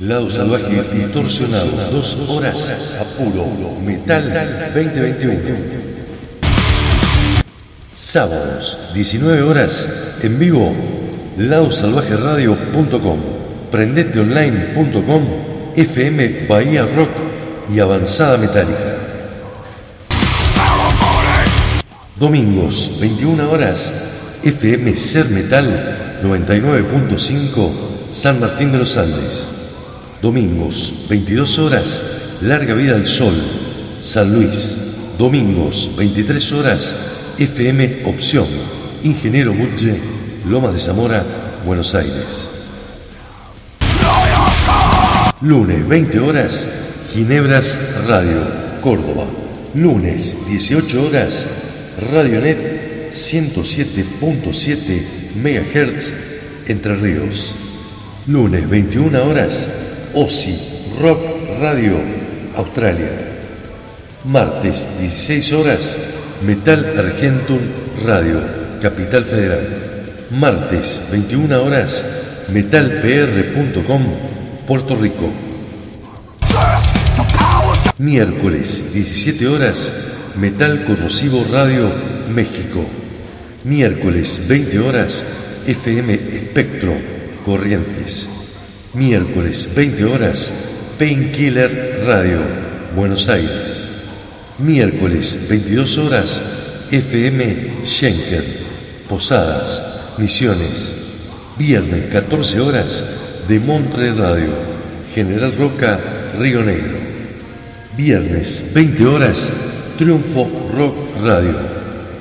Lado Salvaje Distorsionado, dos horas a puro metal 2021. Sábados, 19 horas, en vivo, ladosalvajeradio.com, prendeteonline.com, FM Bahía Rock y Avanzada Metálica. Domingos, 21 horas, FM Ser Metal 99.5, San Martín de los Andes. Domingos, 22 horas, Larga Vida al Sol, San Luis. Domingos, 23 horas, FM Opción, Ingeniero Butche, Lomas de Zamora, Buenos Aires. Lunes, 20 horas, Ginebras Radio, Córdoba. Lunes, 18 horas, Radionet 107.7 MHz, Entre Ríos. Lunes, 21 horas, OSI Rock Radio, Australia. Martes, 16 horas, Metal Argentum Radio, Capital Federal. Martes, 21 horas, metalpr.com, Puerto Rico. Miércoles, 17 horas, Metal Corrosivo Radio, México. Miércoles, 20 horas, FM Espectro, Corrientes. Miércoles, 20 horas, Painkiller Radio, Buenos Aires. Miércoles, 22 horas, FM Schenker, Posadas, Misiones. Viernes, 14 horas, de Montre Radio, General Roca, Río Negro. Viernes, 20 horas, Triunfo Rock Radio,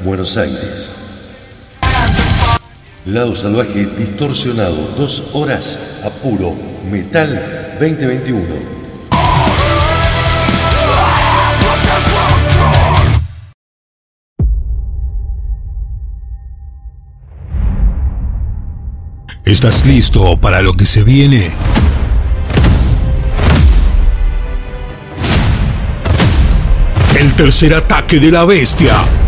Buenos Aires. Lado Salvaje Distorsionado, dos horas a puro Metal 2021. ¿Estás listo para lo que se viene? El tercer ataque de la bestia.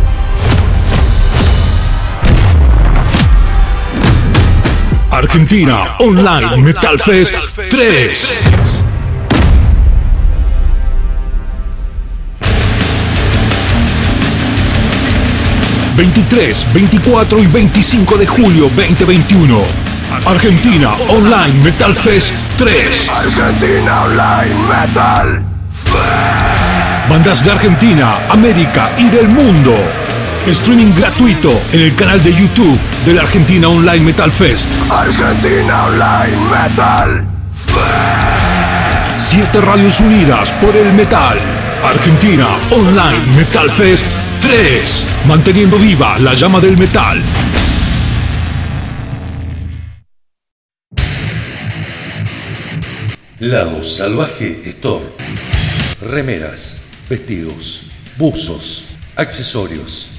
Argentina Online Metal Fest 3. ...23, 24 y 25 de julio 2021... ...Argentina Online Metal Fest 3... Argentina Online Metal Bandas de Argentina, América y del mundo. Streaming gratuito en el canal de YouTube de la Argentina Online Metal Fest. Argentina Online Metal Siete radios unidas por el metal. Argentina Online Metal Fest 3. Manteniendo viva la llama del metal. Lado Salvaje Store. Remeras, vestidos, buzos, accesorios,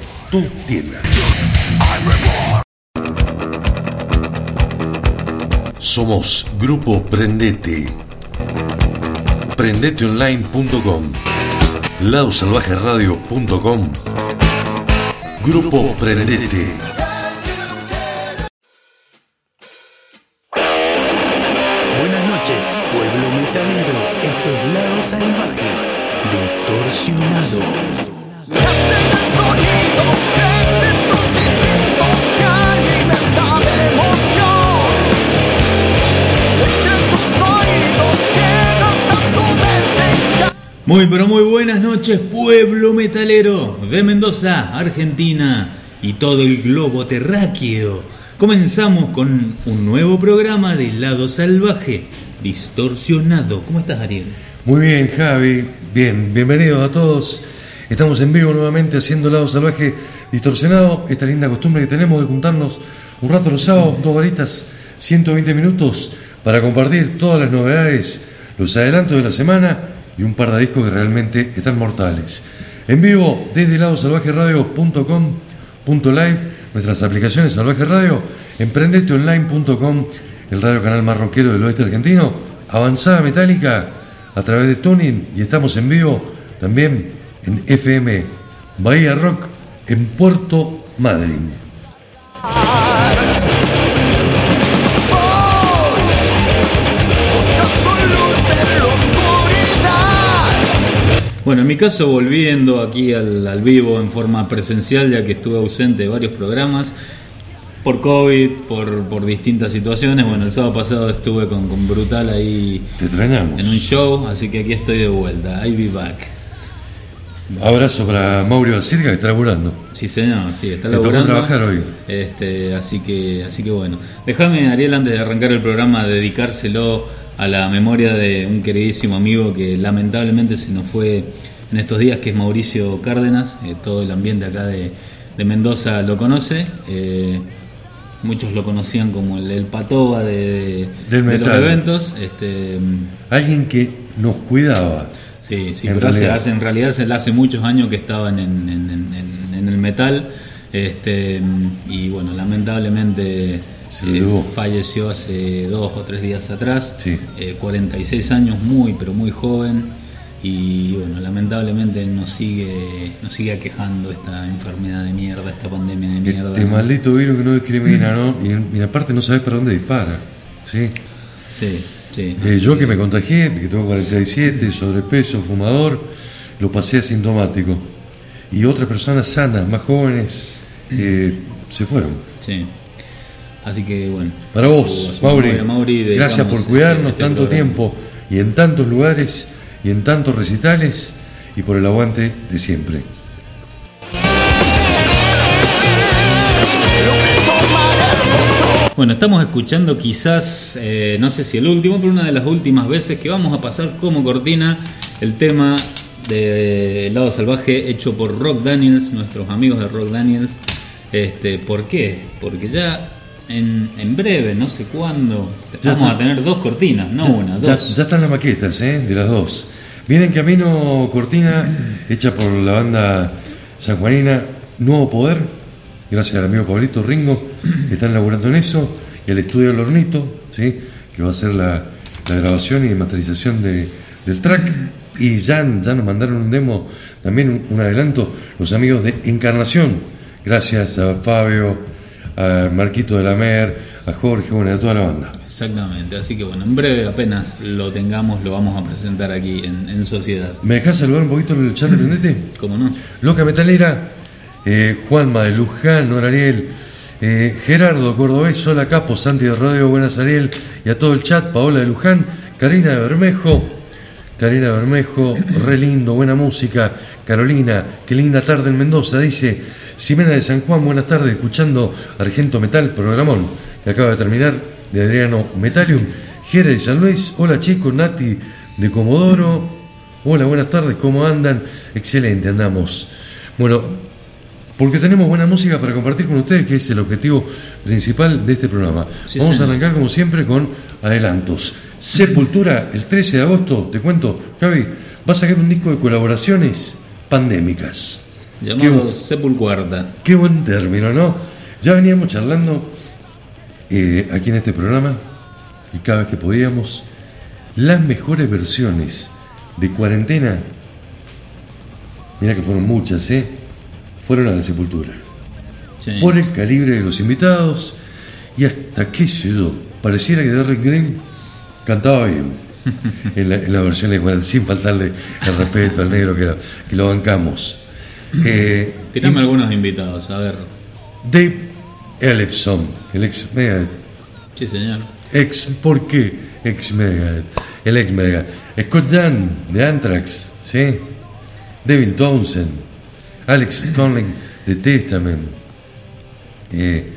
tu tienda. Somos Grupo Prendete. Prendeteonline.com. Ladosalvajeradio.com. Grupo Prendete. Buenas noches, pueblo metalero. Esto es Lado Salvaje, distorsionado. Muy pero muy buenas noches pueblo metalero de Mendoza, Argentina y todo el globo terráqueo. Comenzamos con un nuevo programa de Lado Salvaje, distorsionado. ¿Cómo estás Ariel? Muy bien, Javi. Bien, bienvenidos a todos. Estamos en vivo nuevamente haciendo Lado Salvaje Distorsionado. Esta linda costumbre que tenemos de juntarnos un rato los sábados, dos horitas, 120 minutos, para compartir todas las novedades, los adelantos de la semana y un par de discos que realmente están mortales. En vivo desde ladosalvajeradio.com.live, nuestras aplicaciones Salvaje Radio, emprendeteonline.com, el radio canal más rockero del oeste argentino, Avanzada Metálica a través de Tuning y estamos en vivo también en FM Bahía Rock en Puerto Madryn. Bueno, en mi caso volviendo aquí al, al, vivo en forma presencial, ya que estuve ausente de varios programas, por COVID, por, por distintas situaciones. Bueno, el sábado pasado estuve con, con Brutal ahí Te extrañamos. en un show, así que aquí estoy de vuelta. I'll be back. Abrazo para Mauro Basirga que está laburando. Sí, señor, sí, está laburando. trabajar hoy. Este, así que, así que bueno. Déjame, Ariel, antes de arrancar el programa, dedicárselo a la memoria de un queridísimo amigo que lamentablemente se nos fue en estos días, que es Mauricio Cárdenas. Eh, todo el ambiente acá de, de Mendoza lo conoce. Eh, muchos lo conocían como el, el patoba de, Del de los eventos. Este, Alguien que nos cuidaba. Sí, sí, En pero realidad. hace- en realidad se- hace muchos años que estaban en, en- en- el metal este, y bueno, lamentablemente eh, falleció hace dos o tres días atrás, Sí. eh, 46 años, muy pero muy joven y bueno, lamentablemente nos sigue, nos sigue aquejando esta enfermedad de mierda, esta pandemia de mierda. Este maldito virus que no discrimina, ¿no? Y, y aparte no sabes para dónde dispara. ¿sí? Sí, sí. Eh, yo que me contagié, que tengo 47, sobrepeso, fumador, lo pasé asintomático. Y otras personas sanas, más jóvenes, eh, se fueron. Sí. Así que bueno. Para vos, su- Mauri, gracias por dedicamos cuidarnos este tanto programa. tiempo y en tantos lugares y en tantos recitales y por el aguante de siempre. Bueno, estamos escuchando quizás, eh, no sé si el último, pero una de las últimas veces que vamos a pasar como cortina el tema de Lado Salvaje hecho por Rock Daniels, nuestros amigos de Rock Daniels. Este, ¿Por qué? Porque ya en, en breve, no sé cuándo, Ya vamos está. a tener dos cortinas, no ya, una, ya- dos. ya están las maquetas, ¿eh? De las dos. Viene en camino cortina hecha por la banda sanjuanina Nuevo Poder, gracias al amigo Pablito Ringo, que están laburando en eso, y al estudio del Hornito, ¿sí? que va a hacer la, la grabación y masterización de- del track. Y ya, ya nos mandaron un demo, también un, un adelanto, los amigos de Encarnación, gracias a Fabio, a Marquito de la Mer, a Jorge, bueno, a toda la banda. Exactamente, así que bueno, en breve apenas lo tengamos, lo vamos a presentar aquí en, en sociedad. ¿Me dejás saludar un poquito el chat de? ¿Cómo no? Loca Metalera, eh, Juanma de Luján, Ariel, eh, Gerardo Cordobés, Sola Capo, Santi de Radio, Buenas Ariel, y a todo el chat, Paola de Luján, Karina de Bermejo, Karina Bermejo, re lindo, buena música, Carolina, qué linda tarde en Mendoza, dice. Ximena de San Juan, buenas tardes, escuchando Argento Metal, programón, que acaba de terminar, de Adriano Metalium, Jere de San Luis, hola chicos, Nati de Comodoro, hola, buenas tardes, ¿cómo andan? Excelente, andamos. Bueno, porque tenemos buena música para compartir con ustedes, que es el objetivo principal de este programa. Sí, Vamos a arrancar como siempre con adelantos. Sepultura, el 13 de agosto, te cuento, Javi, va a sacar un disco de colaboraciones pandémicas. Qué, Llamado bu- Sepulcuarta. qué buen término, ¿no? Ya veníamos charlando eh, aquí en este programa, y cada vez que podíamos, las mejores versiones de cuarentena, mira que fueron muchas, ¿eh? Fueron las de Sepultura Sí. por el calibre de los invitados y hasta qué sé yo, pareciera que Derrick Green cantaba bien en la, en la versión de Juan, sin faltarle el respeto al negro que lo, que lo bancamos. Eh, Tirame y algunos invitados, a ver. Dave Ellefson, el ex Megadeth, Sí, señor. ex, ¿por qué ex Megadeth? El ex Megadeth. Scott Young de Anthrax, ¿sí? Devin Townsend, Alex Conley de Testament, eh,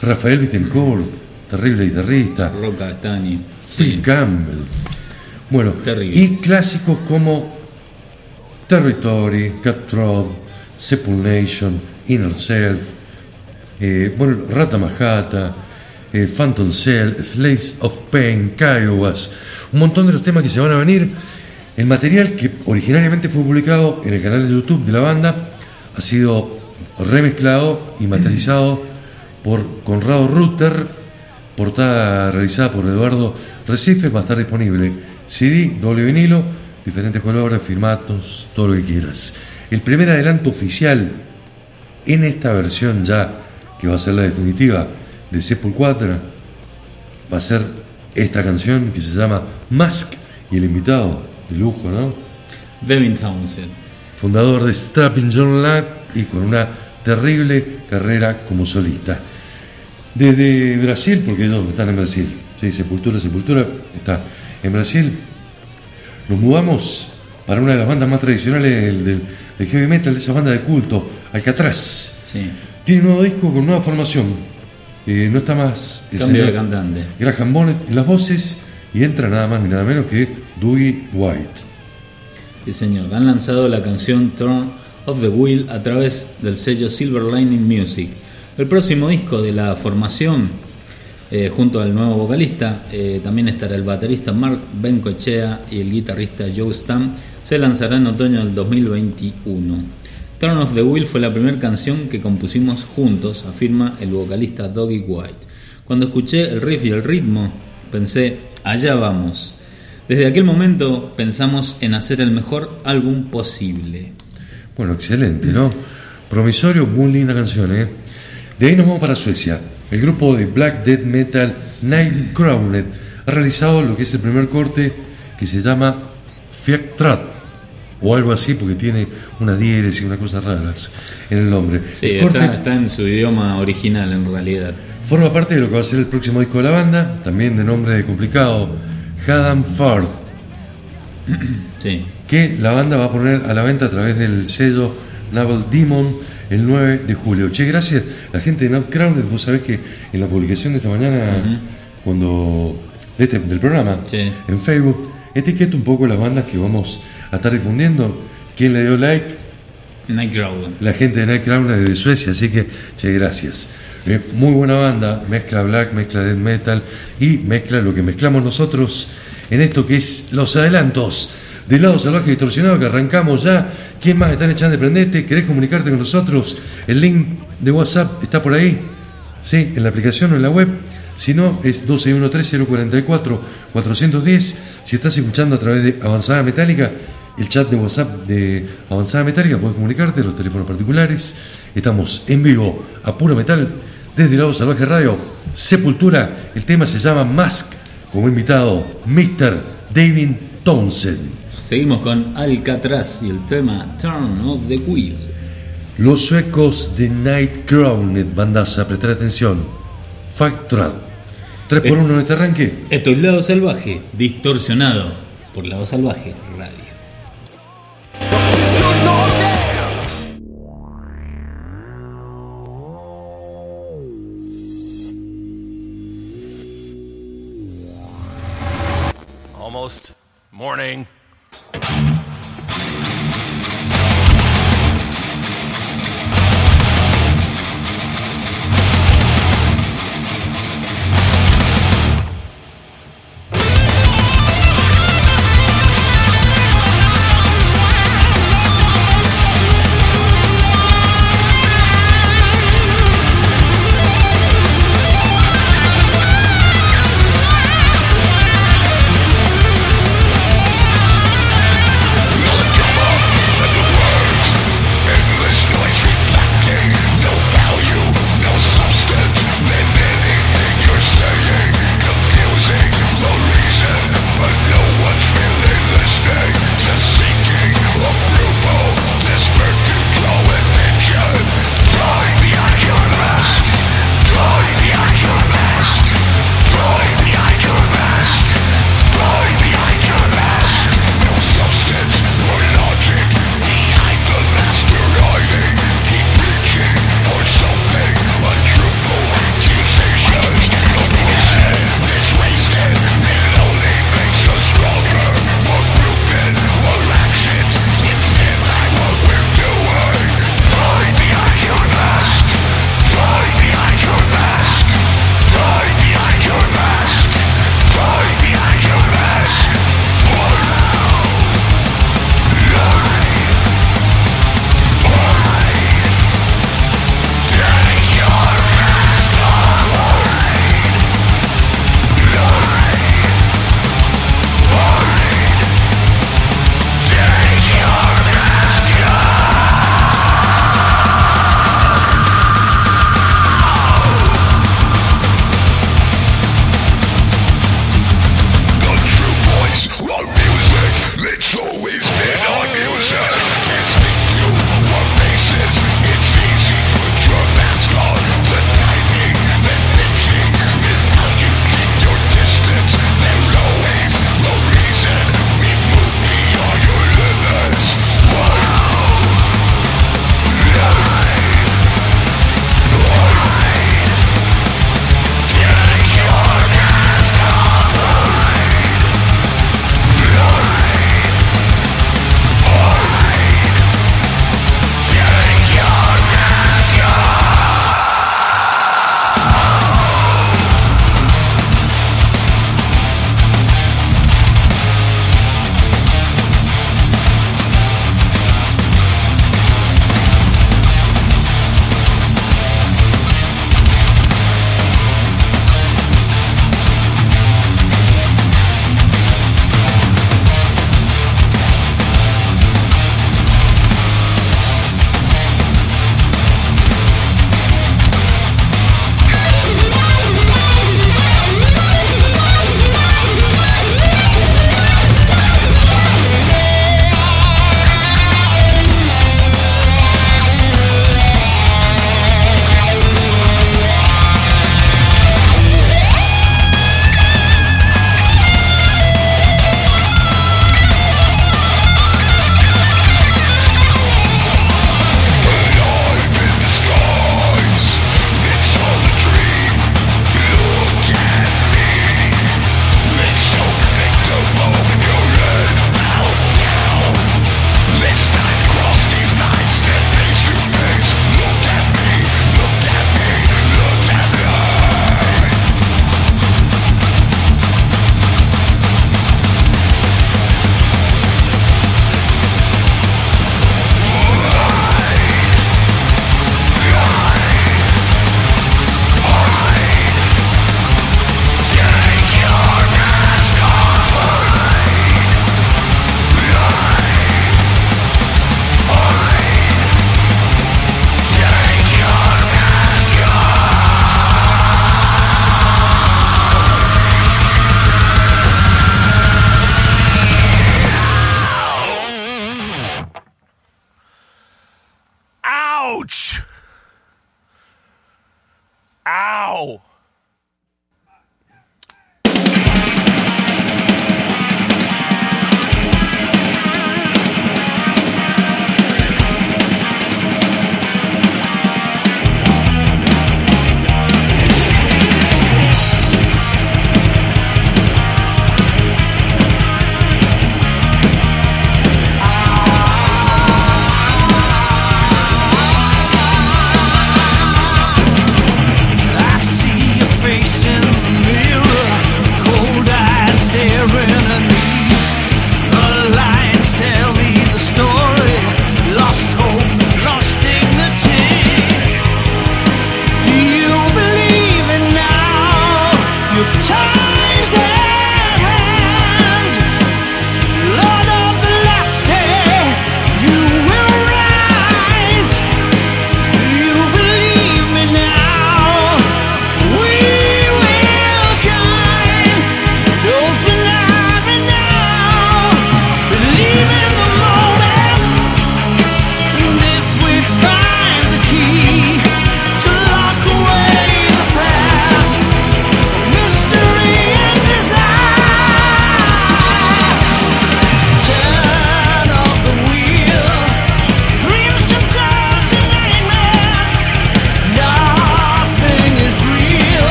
Rafael Bittencourt, terrible guitarrista, Roca Stani. Phil Campbell. Bueno, Terribles. y clásicos como Territory, Cutthroat, Sepul Nation, Inner Self, eh, bueno, Rata Majata, eh, Phantom Cell, Slaves of Pain, Kiowas, un montón de los temas que se van a venir. El material que originariamente fue publicado en el canal de YouTube de la banda ha sido remezclado y materializado por Conrado Rutter, portada realizada por Eduardo Recife, va a estar disponible CD, doble vinilo, diferentes colores, firmatos, todo lo que quieras. El primer adelanto oficial en esta versión ya, que va a ser la definitiva de Sepultura, va a ser esta canción que se llama Mask y el invitado de lujo, ¿no? Devin Townsend. Fundador de Strapping John Lack y con una terrible carrera como solista. Desde Brasil, porque ellos están en Brasil, sí, Sepultura, Sepultura está en Brasil, nos mudamos para una de las bandas más tradicionales del, heavy metal, de esa banda de culto, Alcatraz. Sí. Tiene un nuevo disco con nueva formación. Eh, no está más el Cambio de cantante. Graham Bonnet en las voces y entra nada más ni nada menos que Dougie White. Sí, señor. Han lanzado la canción Turn of the Wheel a través del sello Silver Lining Music. El próximo disco de la formación, eh, junto al nuevo vocalista, eh, también estará el baterista Mark Bencochea y el guitarrista Joe Stam, se lanzará en otoño del 2021. Turn of the Wheel fue la primera canción que compusimos juntos, afirma el vocalista Doggy White. Cuando escuché el riff y el ritmo, pensé, allá vamos. Desde aquel momento pensamos en hacer el mejor álbum posible. Bueno, excelente, ¿no? Promisorio, muy linda canción, ¿eh? De ahí nos vamos para Suecia. El grupo de black death metal Night Crowned ha realizado lo que es el primer corte que se llama Fiaktrat o algo así porque tiene unas diéresis y unas cosas raras en el nombre. Sí, el corte está, está en su idioma original en realidad. forma parte de lo que va a ser el próximo disco de la banda, también de nombre complicado, Hadam Fard, Sí. que la banda va a poner a la venta a través del sello Naval Demon el 9 de julio. Che, gracias. La gente de Nav Crowned, vos sabés que en la publicación de esta mañana, cuando de este- del programa, Sí. en Facebook, etiqueta un poco las bandas que vamos a estar difundiendo. ¿Quién le dio like? Nightcrawler. La gente de Night Crown desde Suecia, así que, che, gracias. Eh, muy buena banda, mezcla black, mezcla death metal y mezcla lo que mezclamos nosotros en esto que es los adelantos del lado salvaje distorsionado que arrancamos ya. ¿Quién más están echando de prendete? ¿Querés comunicarte con nosotros? El link de WhatsApp está por ahí, ¿sí? En la aplicación o en la web. Si no, es 1213-044-410. Si estás escuchando a través de Avanzada Metálica, el chat de WhatsApp de Avanzada Metálica, puedes comunicarte, los teléfonos particulares. Estamos en vivo a puro metal desde Lado Salvaje Radio. Sepultura, el tema se llama Mask, como invitado Mr. David Townsend. Seguimos con Alcatraz y el tema Turn of the Wheel. Los suecos de Night Crowned, bandaza, prestar atención. Factrad. 3 por 1 en este arranque. Esto es Lado Salvaje, distorsionado por Lado Salvaje morning.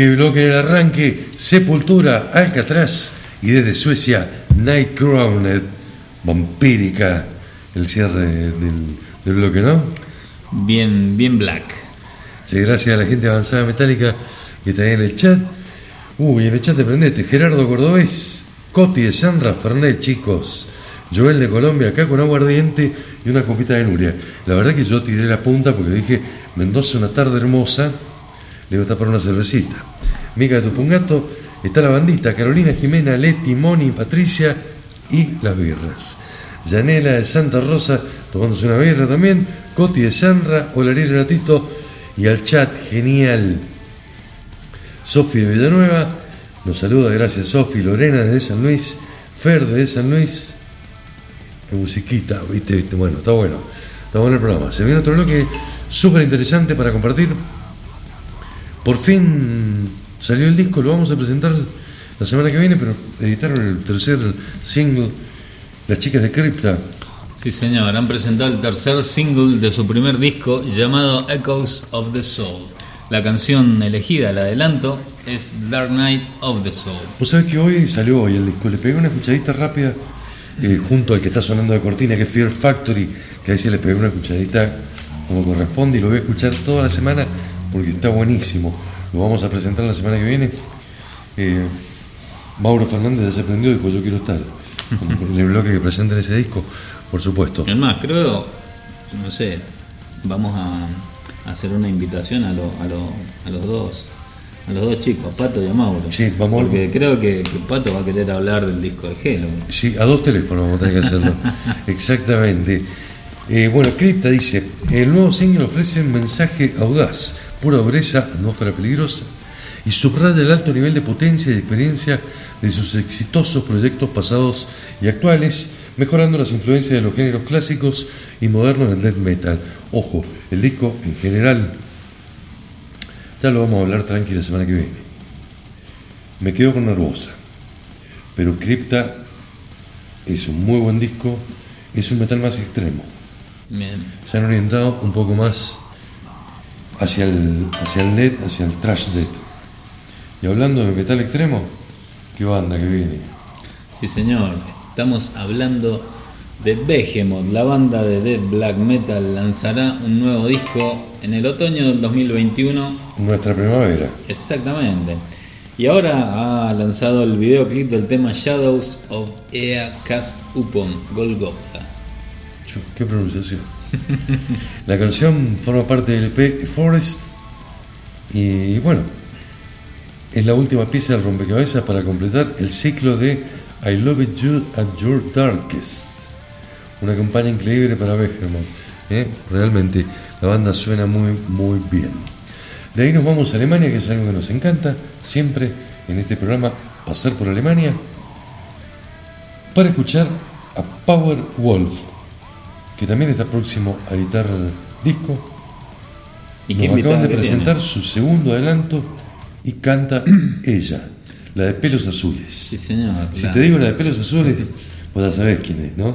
Qué bloque el arranque, Sepultura, Alcatraz y desde Suecia, Nightcrowned, vampírica, el cierre del, del bloque, ¿no? Bien, bien black. Sí, gracias a la gente avanzada metálica que está ahí en el chat. Uy, en el chat te prendete. Gerardo Cordobés, Coti de Sandra Fernet, chicos. Joel de Colombia, acá con aguardiente y una copita de Nuria. La verdad que yo tiré la punta porque dije, Mendoza, una tarde hermosa, le voy a tapar una cervecita. Mica de Tupungato, está la bandita, Carolina Jimena, Leti, Moni, Patricia y las birras. Yanela de Santa Rosa, tomándose una birra también. Coti de Sandra, Olariel Ratito y al chat, genial. Sofi de Villanueva, nos saluda, gracias Sofi, Lorena de San Luis, Fer de San Luis, qué musiquita, viste, viste, bueno, está bueno, está bueno el programa. Se viene otro bloque súper interesante para compartir. Por fin salió el disco, lo vamos a presentar la semana que viene, pero editaron el tercer single, Las chicas de Crypta. Sí, señor, han presentado el tercer single de su primer disco llamado Echoes of the Soul. La canción elegida, el adelanto, es Dark Night of the Soul. Vos sabés que hoy salió hoy el disco, le pegué una escuchadita rápida eh, junto al que está sonando de cortina, que es Fear Factory, que a veces le pegué una escuchadita como corresponde y lo voy a escuchar toda la semana porque está buenísimo. Lo vamos a presentar la semana que viene. Eh, Mauro Fernández se prendió y dijo yo quiero estar en el bloque que presenten ese disco, por supuesto. Es más, creo, no sé, vamos a hacer una invitación a, lo- a, lo- a los dos. A los dos chicos, a Pato y a Mauro. Sí, vamos. Porque creo que, que Pato va a querer hablar del disco de Hello. Sí, a dos teléfonos vamos a tener que hacerlo. Exactamente. Eh, bueno, Cripta dice, el nuevo single ofrece un mensaje audaz, pura dureza, atmósfera peligrosa, y subraya el alto nivel de potencia y experiencia de sus exitosos proyectos pasados y actuales, mejorando las influencias de los géneros clásicos y modernos del death metal. Ojo, el disco en general, ya lo vamos a hablar tranqui la semana que viene. Me quedo con Nervosa, pero Cripta es un muy buen disco, es un metal más extremo. Bien. Se han orientado un poco más hacia el, hacia el death, hacia el trash death. Y hablando de metal extremo, ¿qué banda que viene? Sí, señor. Estamos hablando de Behemoth. La banda de Death Black Metal lanzará un nuevo disco en el otoño del 2021. Nuestra primavera. Exactamente. Y ahora ha lanzado el videoclip del tema Shadows of Ea Cast Upon Golgotha. ¿Qué pronunciación? La canción forma parte del EP Forest y bueno, es la última pieza del rompecabezas para completar el ciclo de I Love You at Your Darkest. Una campaña increíble para Behemoth. ¿eh? Realmente la banda suena muy, muy bien. De ahí nos vamos a Alemania, que es algo que nos encanta siempre en este programa, pasar por Alemania, para escuchar a Power Wolf, que también está próximo a editar disco. ¿Y Nos acaban de presentar tiene? su segundo adelanto y canta ella, la de pelos azules. Sí, señor. Si te digo la de pelos azules, pues ya sabés quién es, ¿no?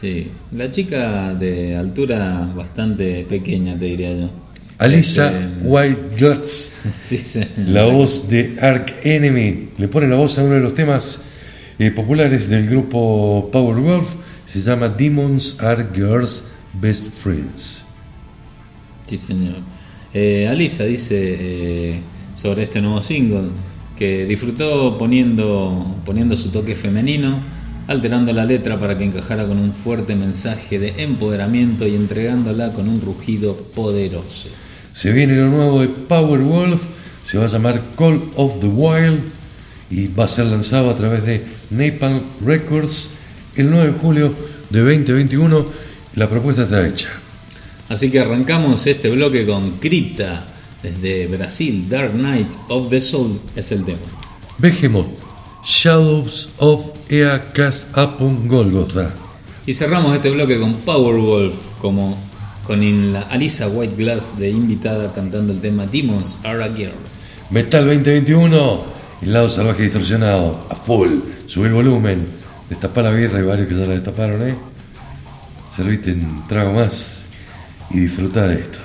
Sí, la chica de altura bastante pequeña, te diría yo. Alisa Este, White Guts, Sí, sí. la voz de Ark Enemy, le pone la voz a uno de los temas eh, populares del grupo Power Wolf, se llama Demons Are Girls Best Friends. Sí, señor. Eh, Alisa dice eh, sobre este nuevo single que disfrutó poniendo, poniendo su toque femenino, alterando la letra para que encajara con un fuerte mensaje de empoderamiento y entregándola con un rugido poderoso. Se viene lo nuevo de Power Wolf, se va a llamar Call of the Wild y va a ser lanzado a través de Napalm Records el 9 de julio de 2021. La propuesta está hecha. Así que arrancamos este bloque con Crypta desde Brasil, Dark Knight of the Soul es el tema. Behemoth, Shadows of Ea Cast Upon Golgotha. Y cerramos este bloque con Powerwolf, como con la Alisa White Glass de invitada cantando el tema Demons Are a Girl. Metal 2021, el lado salvaje distorsionado, a full, sube el volumen, destapá la birra, hay varios que ya la destaparon, ¿eh? Servite un trago más y disfrutá de esto.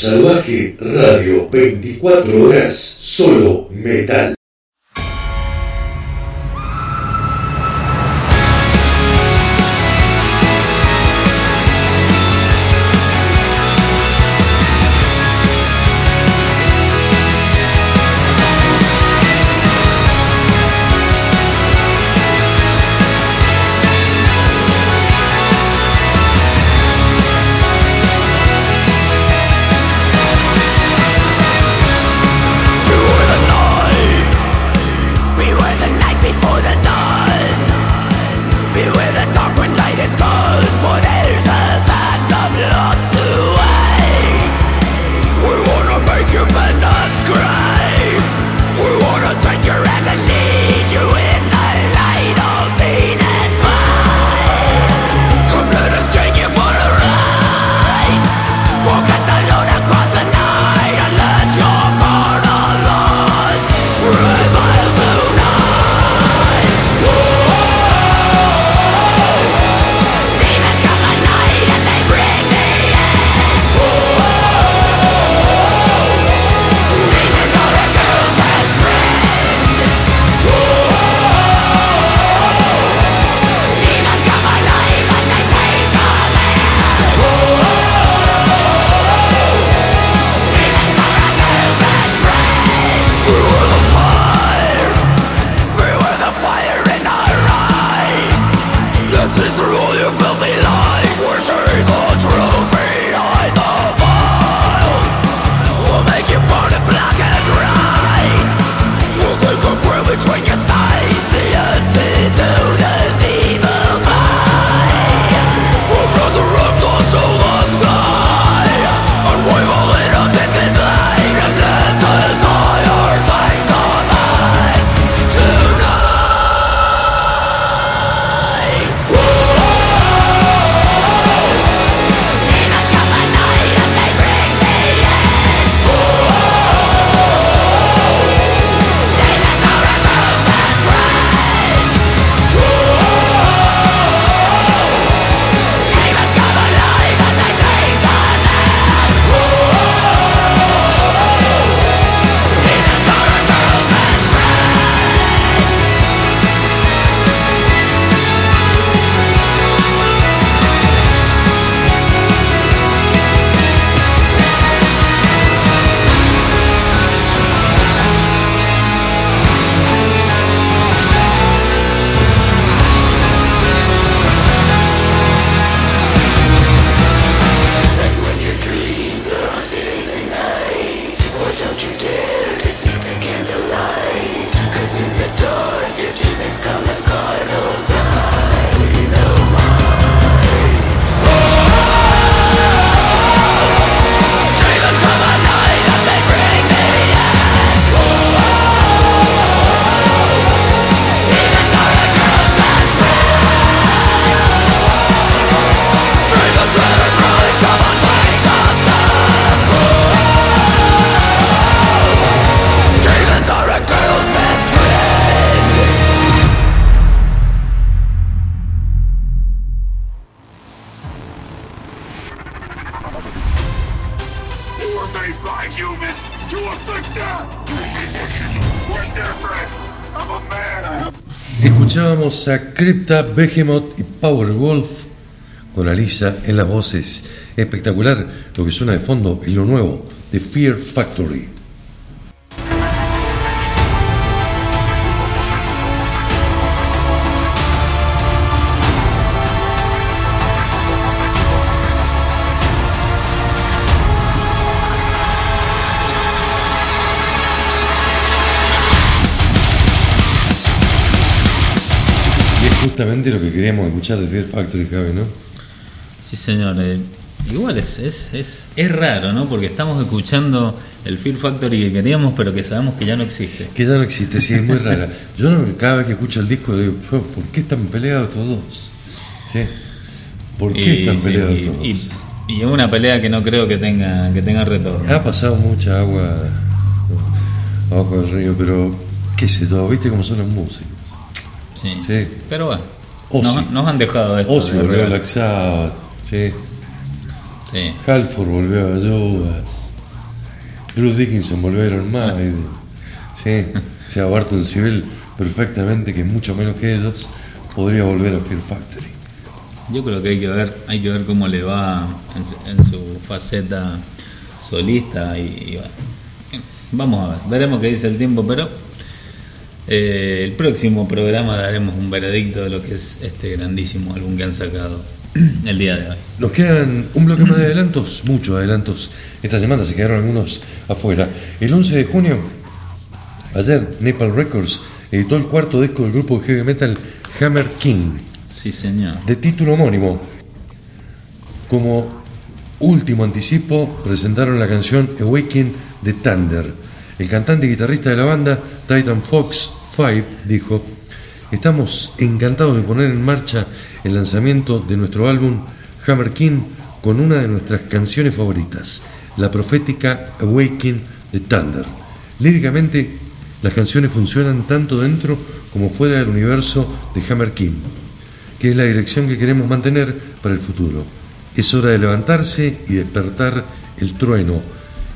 Salvaje Radio 24 horas, solo Escuchábamos a Crypta, Behemoth y Powerwolf con Alisa en las voces. Espectacular lo que suena de fondo en lo nuevo de Fear Factory. Queríamos escuchar de Fear Factory, Javi, ¿no? Sí, señor. eh, igual es, es, es, es raro, ¿no? Porque estamos escuchando el Fear Factory que queríamos, pero que sabemos que ya no existe. Que ya no existe, sí, es muy rara. Yo cada vez que escucho el disco digo, "Oh, ¿por qué están peleados todos? ¿Sí? ¿Por qué Y- están sí, peleados y- todos? Y, y es una pelea que no creo que tenga, que tenga retorno. Ha pasado mucha agua abajo del río, pero qué sé yo, ¿viste cómo son los músicos? Sí. Sí. Pero bueno, Ozzy. nos, nos han dejado esto. Ozzy de volvió a. Black Sabbath, sí. Sí. Halford volvió a Judas, Bruce Dickinson volvió a Iron Maiden, sí. O sea, Barton Civil perfectamente, que mucho menos que ellos, podría volver a Fear Factory. Yo creo que hay que ver, hay que ver cómo le va en, su- en su faceta solista y, y bueno. vamos a ver, veremos qué dice el tiempo, pero eh, el próximo programa daremos un veredicto de lo que es este grandísimo álbum que han sacado el día de hoy. Nos quedan un bloque más de adelantos, muchos adelantos. Esta semana se quedaron algunos afuera. El 11 de junio, ayer, Nepal Records editó el cuarto disco del grupo de heavy metal Hammer King, Sí, señor. de título homónimo. Como último anticipo, presentaron la canción Awaken the Thunder. El cantante y guitarrista de la banda, Titan Fox 5, dijo: Estamos encantados de poner en marcha el lanzamiento de nuestro álbum Hammer King con una de nuestras canciones favoritas, la profética Awaken the Thunder. Líricamente, las canciones funcionan tanto dentro como fuera del universo de Hammer King que es la dirección que queremos mantener para el futuro. Es hora de levantarse y despertar el trueno,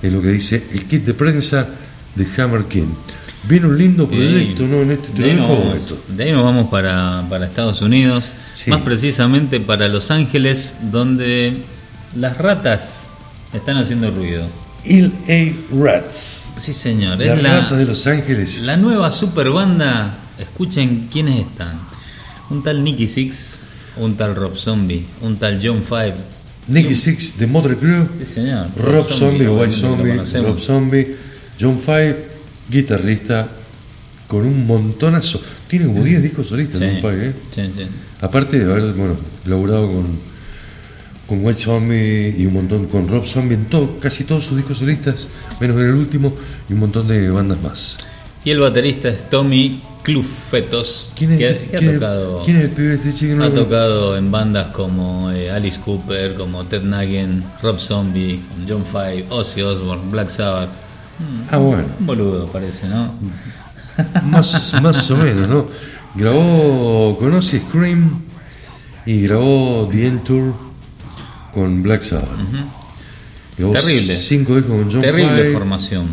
es lo que dice el kit de prensa de Hammer King. Viene un lindo proyecto, ¿no? En este te de, ahí nos esto. de ahí nos vamos para, para Estados Unidos, Sí. más precisamente para Los Ángeles, donde las ratas están haciendo ruido. Il.A. Rats. Sí, señor. Las la, ratas de Los Ángeles. la nueva super banda. Escuchen quiénes están. Un tal Nicky Six, un tal Rob Zombie, un tal John Five. Nicky Six de Motor Crew. Sí, señor. Rob Zombie o White Zombie. Rob Zombie. John Five, guitarrista con un montonazo. Tiene como 10 discos solistas Sí, Five, ¿eh? sí, sí. Aparte de haber, bueno, laburado con, con White Zombie y un montón, con Rob Zombie en todo, casi todos sus discos solistas, menos en el último, y un montón de bandas más. Y el baterista es Tommy Clufetos, ¿Quién es, que, que quién ha tocado, quién es el pibe este chico? No ha tocado en bandas como eh, Alice Cooper, como Ted Nugent, Rob Zombie, John Five, Ozzy Osbourne, Black Sabbath. Ah, bueno, Un boludo parece, ¿no? más, más o menos, ¿no? Grabó con Ozzy Scream y grabó The End Tour con Black Sabbath. Terrible. Cinco discos con John Terrible formación.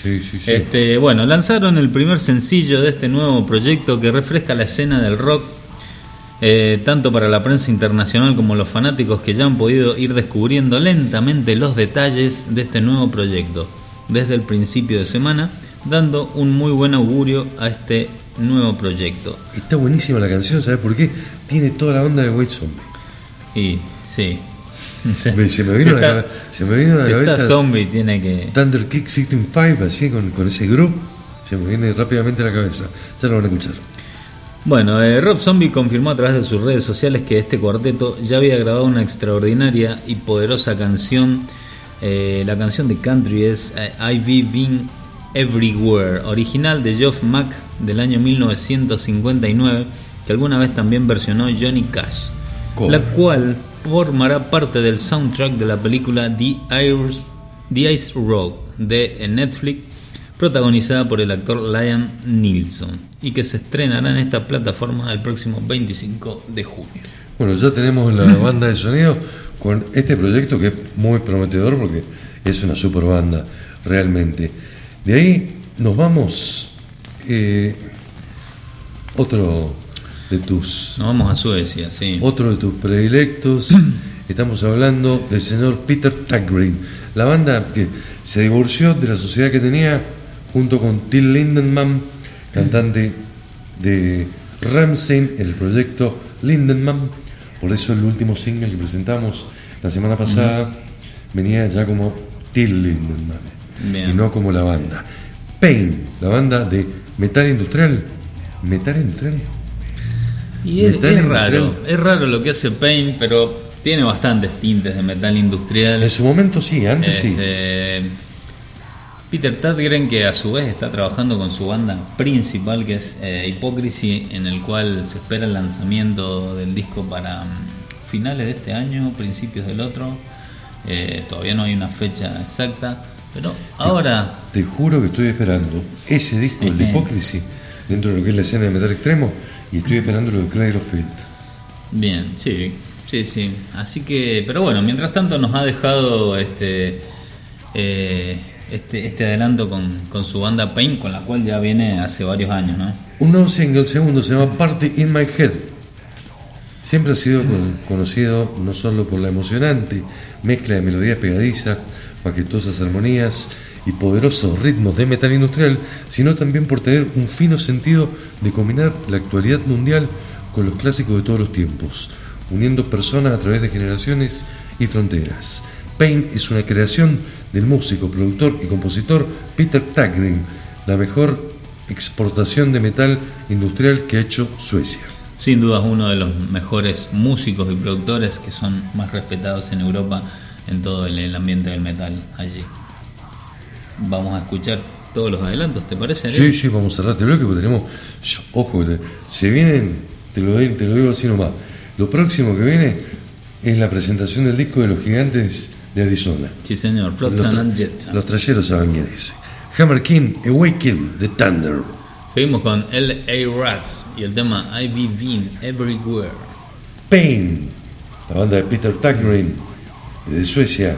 Sí, sí, sí. Este, bueno, lanzaron el primer sencillo de este nuevo proyecto que refresca la escena del rock, eh, tanto para la prensa internacional como los fanáticos que ya han podido ir descubriendo lentamente los detalles de este nuevo proyecto desde el principio de semana, dando un muy buen augurio a este nuevo proyecto. Está buenísima la canción, ¿sabes por qué? Tiene toda la onda de White Zombie. Y sí. Me- se me vino a la está- se me vino la cabeza- está zombie, tiene que. Thunder Kick 65, así con, con ese grupo, se me viene rápidamente a la cabeza. Ya lo van a escuchar. Bueno, eh, Rob Zombie confirmó a través de sus redes sociales que este cuarteto ya había grabado una extraordinaria y poderosa canción. Eh, la canción de country es eh, I've Been Everywhere, original de Geoff Mack del año 1959, que alguna vez también versionó Johnny Cash, la cual formará parte del soundtrack de la película The The Ice Road de Netflix protagonizada por el actor Liam Neeson y que se estrenará en esta plataforma el próximo 25 de junio. Bueno, ya tenemos la banda de sonido con este proyecto que es muy prometedor porque es una super banda, realmente. De ahí nos vamos. eh, otro de tus Nos vamos a Suecia, sí. otro de tus predilectos. Estamos hablando del señor Peter Taggreen, la banda que se divorció de la sociedad que tenía junto con Till Lindemann, cantante de Ramsey en el proyecto Lindemann. Por eso el último single que presentamos la semana pasada venía ya como Till Lindemann Bien. y no como la banda. Pain, la banda de metal industrial. Metal industrial. Y es, es raro, es raro lo que hace Pain, pero tiene bastantes tintes de metal industrial. En su momento sí, antes sí. Peter Tadgren, que a su vez está trabajando con su banda principal, que es eh, Hypocrisy, en el cual se espera el lanzamiento del disco para mm, finales de este año, principios del otro. Eh, todavía no hay una fecha exacta, pero ahora Te juro que estoy esperando ese disco, Sí. el de Hypocrisy, dentro de lo que es la escena de metal extremo, y estoy esperando lo de of Filth. Bien, sí, sí, sí. Así que, pero bueno, mientras tanto nos ha dejado este eh, este, este adelanto con, con su banda Pain, con la cual ya viene hace varios años, ¿no? Un nuevo single, segundo, se llama Party in My Head. Siempre ha sido con- conocido no solo por la emocionante mezcla de melodías pegadizas, majestuosas armonías y poderosos ritmos de metal industrial, sino también por tener un fino sentido de combinar la actualidad mundial con los clásicos de todos los tiempos, uniendo personas a través de generaciones y fronteras. Pain es una creación del músico, productor y compositor Peter Tagrin, la mejor exportación de metal industrial que ha hecho Suecia. Sin duda es uno de los mejores músicos y productores que son más respetados en Europa en todo el, ambiente del metal allí. Vamos a escuchar todos los adelantos, ¿te parece? Ariel? Sí, sí, vamos a cerrar este bloque porque tenemos. Ojo, se vienen, te lo, te lo digo así nomás. Lo próximo que viene es la presentación del disco de los gigantes de Arizona. Sí, señor, Los, Flotsam tra- and Jetsam. los trayeros saben quién es. Hammer King, Awaken, The Thunder. Seguimos con L.A. Rats y el tema I've Been Everywhere. Pain, la banda de Peter Tagrin de Suecia,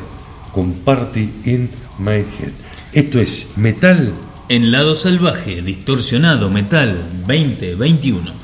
con Party in My Head. Esto es metal En lado salvaje, distorsionado, metal 2021.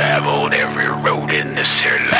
Traveled every road in this here land.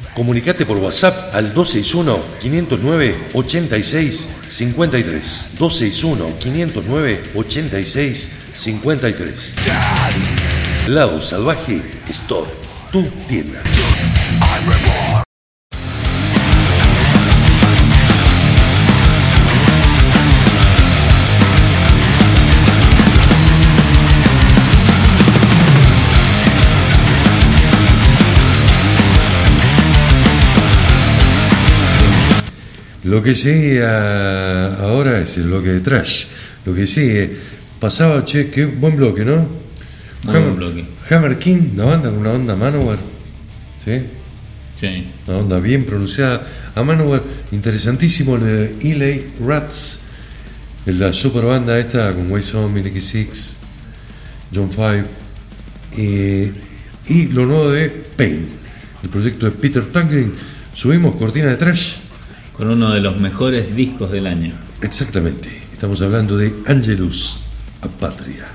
Comunicate por WhatsApp al 261-509-8653. 261-509-8653. Lado Salvaje Store, tu tienda. Lo que sigue a- ahora es el bloque de trash. Lo que sigue, pasaba, che, qué buen bloque, ¿no? Muy buen bloque. Hammer King, una banda con una onda Manowar. ¿Sí? Sí. Una onda bien pronunciada. A Manowar, interesantísimo el de Elay Rats. La super banda esta con Way Zombie, Nicky Six, John Five. Eh, y lo nuevo de Pain, el proyecto de Peter Tangren. Subimos cortina de trash. Con uno de los mejores discos del año. Exactamente. Estamos hablando de Angelus Apatria.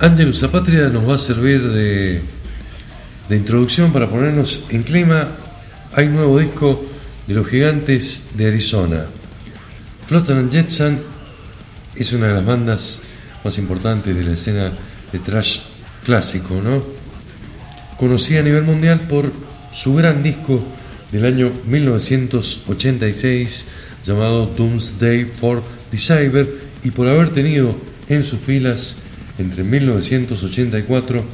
Angelus Apatria nos va a servir de, de introducción para ponernos en clima. Hay nuevo disco de los gigantes de Arizona. Flotan and Jetson es una de las bandas más importantes de la escena de trash clásico, ¿no? Conocida a nivel mundial por su gran disco del año 1986 llamado Doomsday for Deceiver y por haber tenido en sus filas entre 1984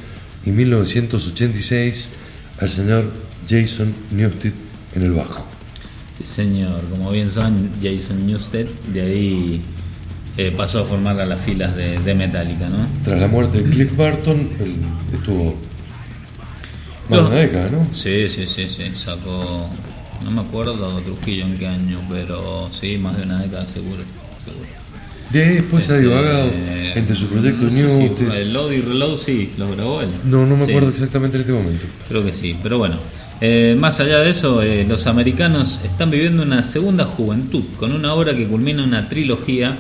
y 1986 al señor Jason Newsted en el bajo. Señor. Como bien saben, Jason Newsted de ahí eh, pasó a formar a las filas de, de Metallica, ¿no? Tras la muerte de Cliff Barton, él estuvo más de una década, ¿no? Sí, sí, sí, sí. Sacó. No me acuerdo Trujillo en qué año, pero sí, más de una década seguro. seguro. De ahí después ha Este, divagado entre su proyecto no sé si Newsted. el Load y Reload sí, lo grabó él. No, no me Sí. acuerdo exactamente en este momento. Creo que sí, pero bueno. eh, más allá de eso, eh, los americanos están viviendo una segunda juventud con una obra que culmina una trilogía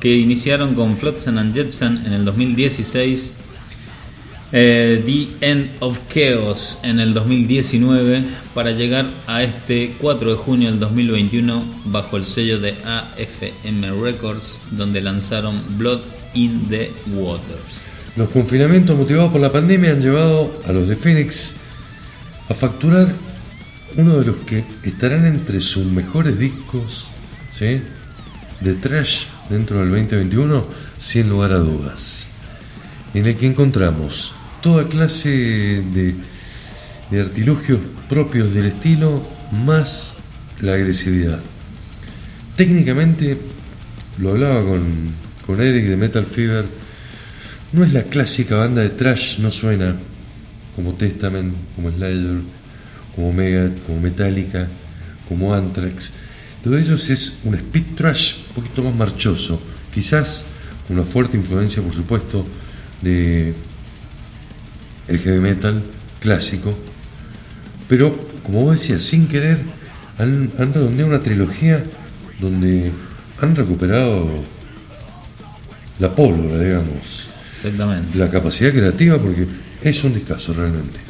que iniciaron con Flotsam and Jetsam en el 2016, eh, The End of Chaos en el 2019, para llegar a este 4 de junio del 2021 bajo el sello de AFM Records, donde lanzaron Blood in the Waters. Los confinamientos motivados por la pandemia han llevado a los de Phoenix a facturar uno de los que estarán entre sus mejores discos ¿sí? de trash dentro del 2021, sin lugar a dudas, en el que encontramos toda clase de, artilugios propios del estilo más la agresividad. Técnicamente, lo hablaba con, con Eric de Metal Fever, no es la clásica banda de trash, no suena como Testament, como Slayer, como Megadeth, como Metallica, como Anthrax. Lo de ellos es un speed trash un poquito más marchoso, quizás con una fuerte influencia, por supuesto, de el heavy metal clásico, pero como vos decías, sin querer, han, han redondeado una trilogía donde han recuperado la pólvora, digamos, Exactamente. la capacidad creativa, porque es un discazo realmente.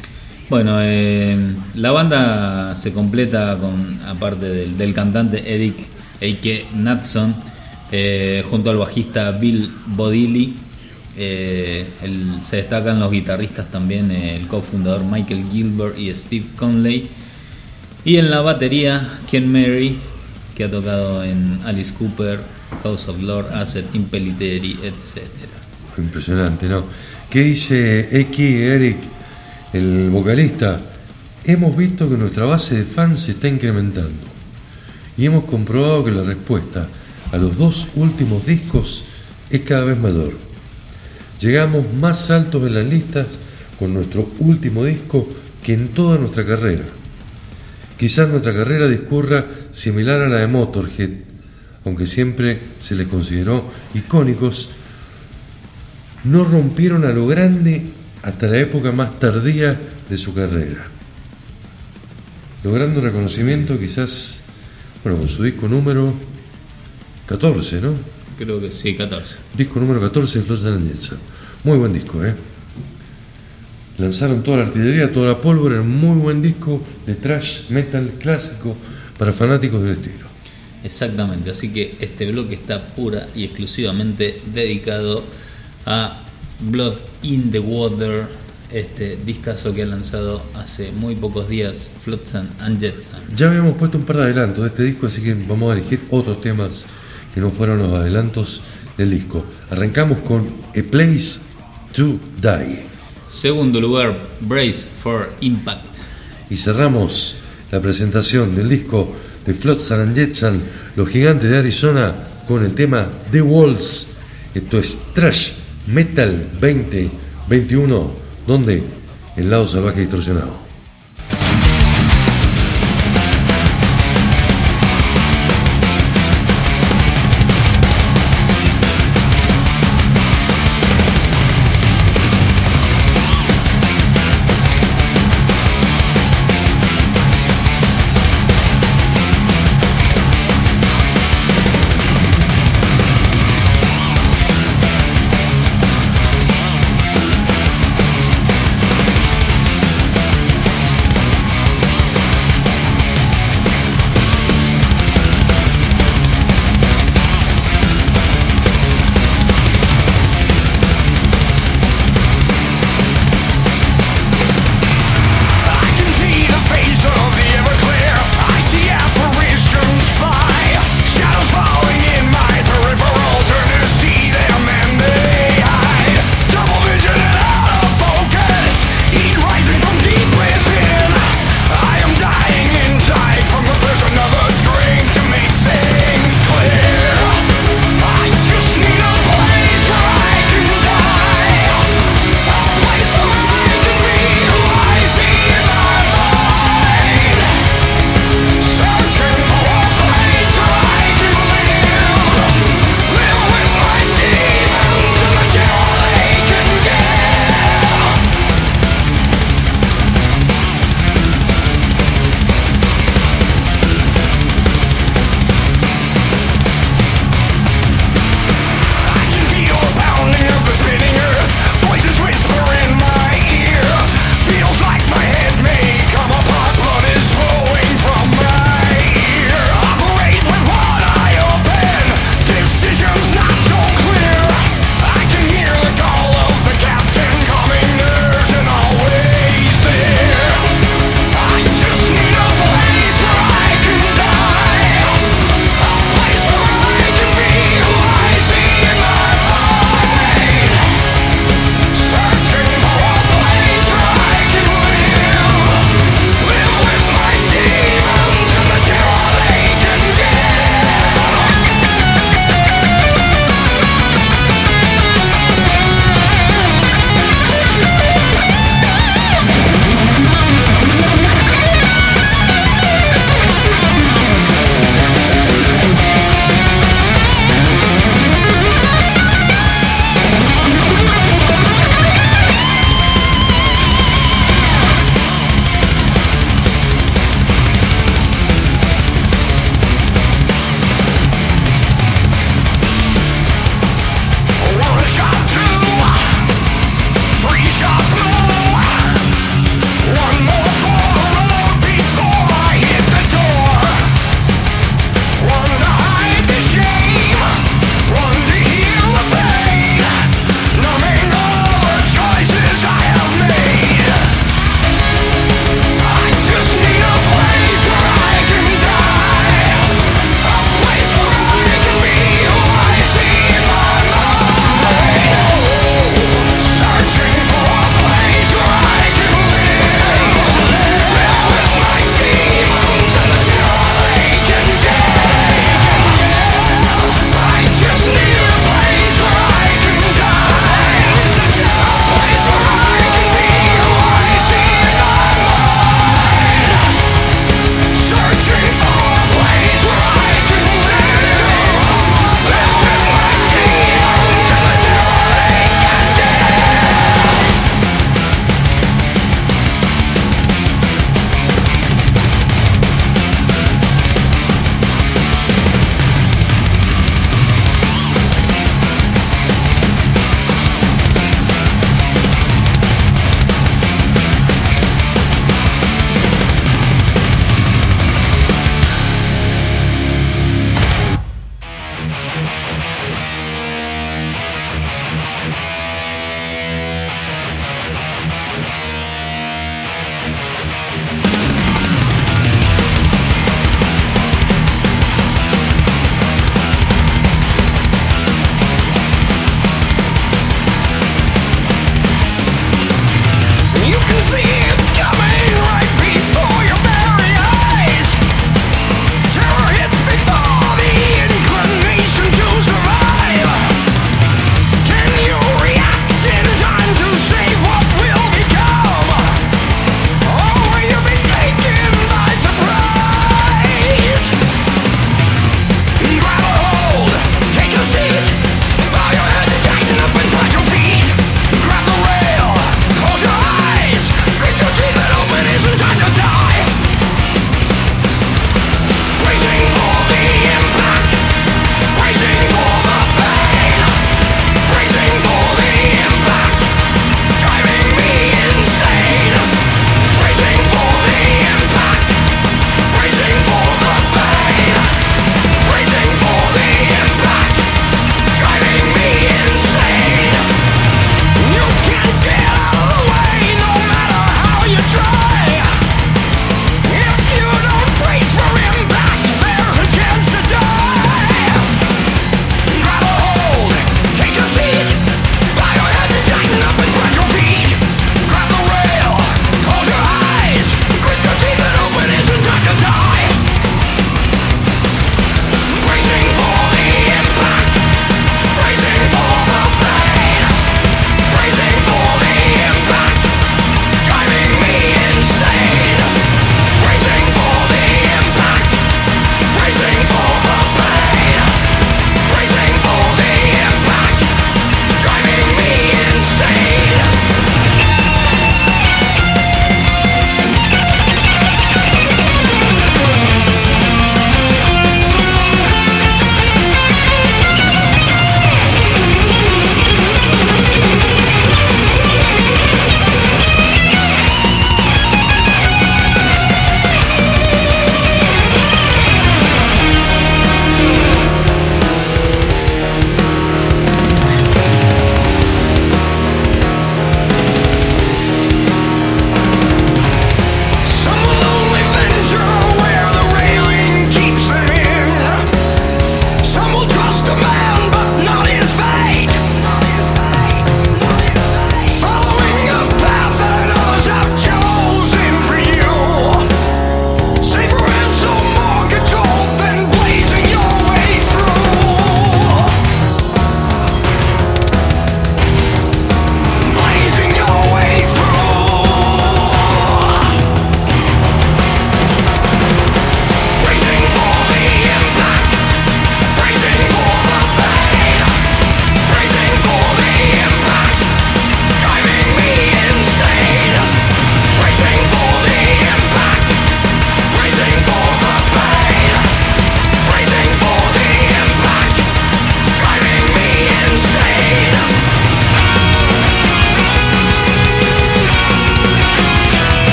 Bueno, eh, la banda se completa con, aparte del, cantante Eric Eike Natson, eh, junto al bajista Bill Bodilli. eh, se destacan los guitarristas también, el cofundador Michael Gilbert y Steve Conley. Y en la batería, Ken Mary, que ha tocado en Alice Cooper, House of Lord, Asset, Impeliteri, etc. Impresionante, ¿no? ¿Qué dice Eki Eric, el vocalista? Hemos visto que nuestra base de fans se está incrementando y hemos comprobado que la respuesta a los dos últimos discos es cada vez mayor. Llegamos más altos en las listas con nuestro último disco que en toda nuestra carrera. Quizás nuestra carrera discurra similar a la de Motorhead, aunque siempre se les consideró icónicos, no rompieron a lo grande hasta la época más tardía de su carrera, logrando reconocimiento quizás, bueno, con su disco número 14, ¿no? Creo que sí, 14. Disco número 14 de Jetsam. Muy buen disco, ¿eh? Lanzaron toda la artillería, toda la pólvora, muy buen disco de trash metal clásico para fanáticos del estilo. Exactamente, así que este bloque está pura y exclusivamente dedicado a Blood in the Water, este discazo que ha lanzado hace muy pocos días Flotsam and Jetsam. Ya habíamos puesto un par de adelantos de este disco, así que vamos a elegir otros temas que no fueron los adelantos del disco. Arrancamos con A Place to Die Segundo lugar, Brace for Impact. y cerramos la presentación del disco de Flotsam and Jetsam, Los Gigantes de Arizona, con el tema The Walls. Esto es Trash Metal 2021, donde el lado salvaje distorsionado.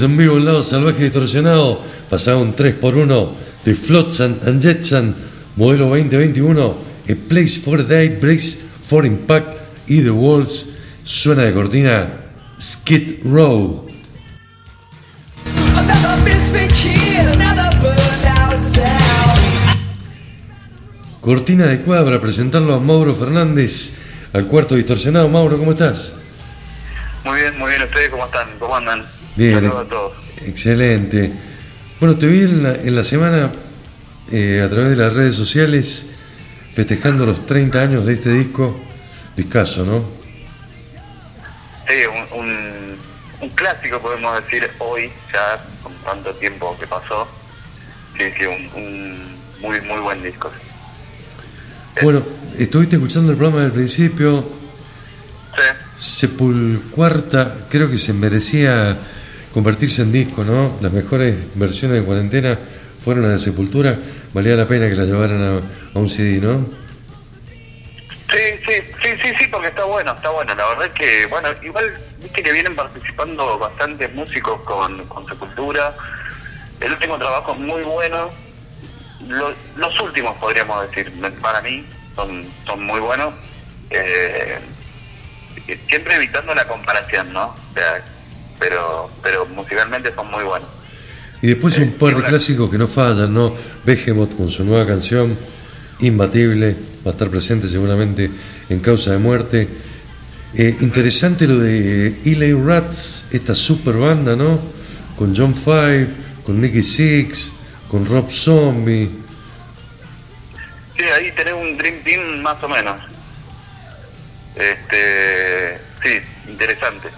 Seguimos en vivo en lado salvaje distorsionado. Pasaba un 3x1 de Flotsam and Jetsam, modelo 2021. A Place for a Day, Brace for Impact y The Walls. Suena de cortina Skid Row. Cortina adecuada para presentarlo a Mauro Fernández, al cuarto distorsionado. Mauro, ¿cómo estás? Muy bien, muy bien. ¿Ustedes cómo están? ¿Cómo andan? Bien, Saludos a todos. excelente. Bueno, te vi en la, en la semana eh, a través de las redes sociales festejando los 30 años de este disco. Discaso, ¿no? Sí, un, un, un clásico podemos decir hoy, ya con tanto tiempo que pasó. Sí, sí, un, un muy, muy buen disco. Bueno, estuviste escuchando el programa del principio. Sí. Sepulcuarta, creo que se merecía convertirse en disco, ¿no? Las mejores versiones de cuarentena fueron las de Sepultura. Valía la pena que la llevaran a, un CD, ¿no? Sí, sí, sí, sí, porque está bueno, está bueno. La verdad es que, bueno, igual, viste que vienen participando bastantes músicos con, con Sepultura. El último trabajo es muy bueno. Lo- los últimos, podríamos decir, para mí, son, son muy buenos. Eh, siempre evitando la comparación, ¿no? Pero, pero musicalmente son muy buenos. Y después un par de clásicos que no fallan, ¿no? Behemoth con su nueva canción, Imbatible, va a estar presente seguramente en Causa de Muerte. Eh, interesante lo de Eli Rats, esta super banda, ¿no? Con John Five, con Nicky Six, con Rob Zombie. Sí, ahí tenés un Dream Team más o menos. Este, sí, interesante.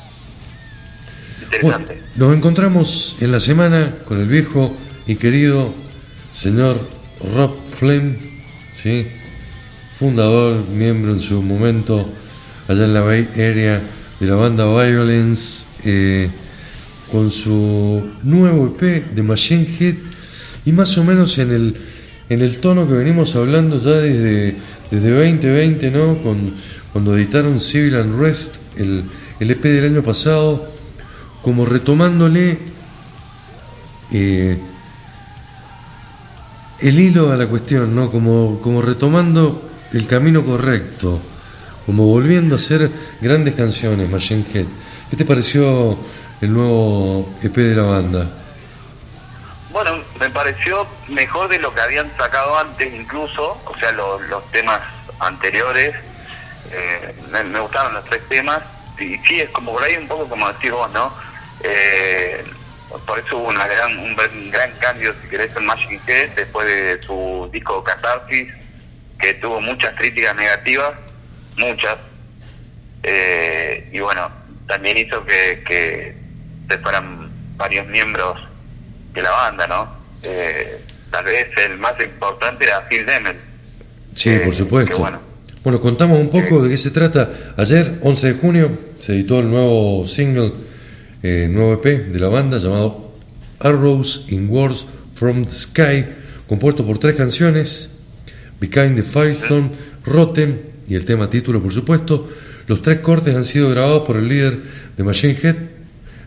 Nos encontramos en la semana con el viejo y querido señor Rob Flynn, ¿sí? fundador, miembro en su momento allá en la Bay Area de la banda Violence, eh, con su nuevo EP de Machine Head y más o menos en el, en el tono que venimos hablando ya desde, desde 2020, ¿no? Con, cuando editaron Civil Unrest, el, el EP del año pasado, como retomándole eh, el hilo a la cuestión, ¿no? Como, como retomando el camino correcto, como volviendo a hacer grandes canciones, Machine Head. ¿Qué te pareció el nuevo EP de la banda? Bueno, me pareció mejor de lo que habían sacado antes incluso, o sea, lo- los temas anteriores. eh, me, me gustaron los tres temas. Y sí, es como por ahí un poco como decís vos, ¿no? Eh, por eso hubo una gran, un gran- gran cambio, si querés, en Machine Head, después de su disco Catharsis, que tuvo muchas críticas negativas, muchas. Eh, y bueno, también hizo que, que se fueran varios miembros de la banda, ¿no? Eh, tal vez el más importante era Phil Demmel. Sí, Eh, por supuesto. bueno. Bueno, contamos un poco de qué se trata. Ayer, 11 de junio, se editó el nuevo single, eh, nuevo EP de la banda llamado Arrows in Wars from the Sky, compuesto por tres canciones, Behind the Firestone, Rotten y el tema título, por supuesto. Los tres cortes han sido grabados por el líder de Machine Head,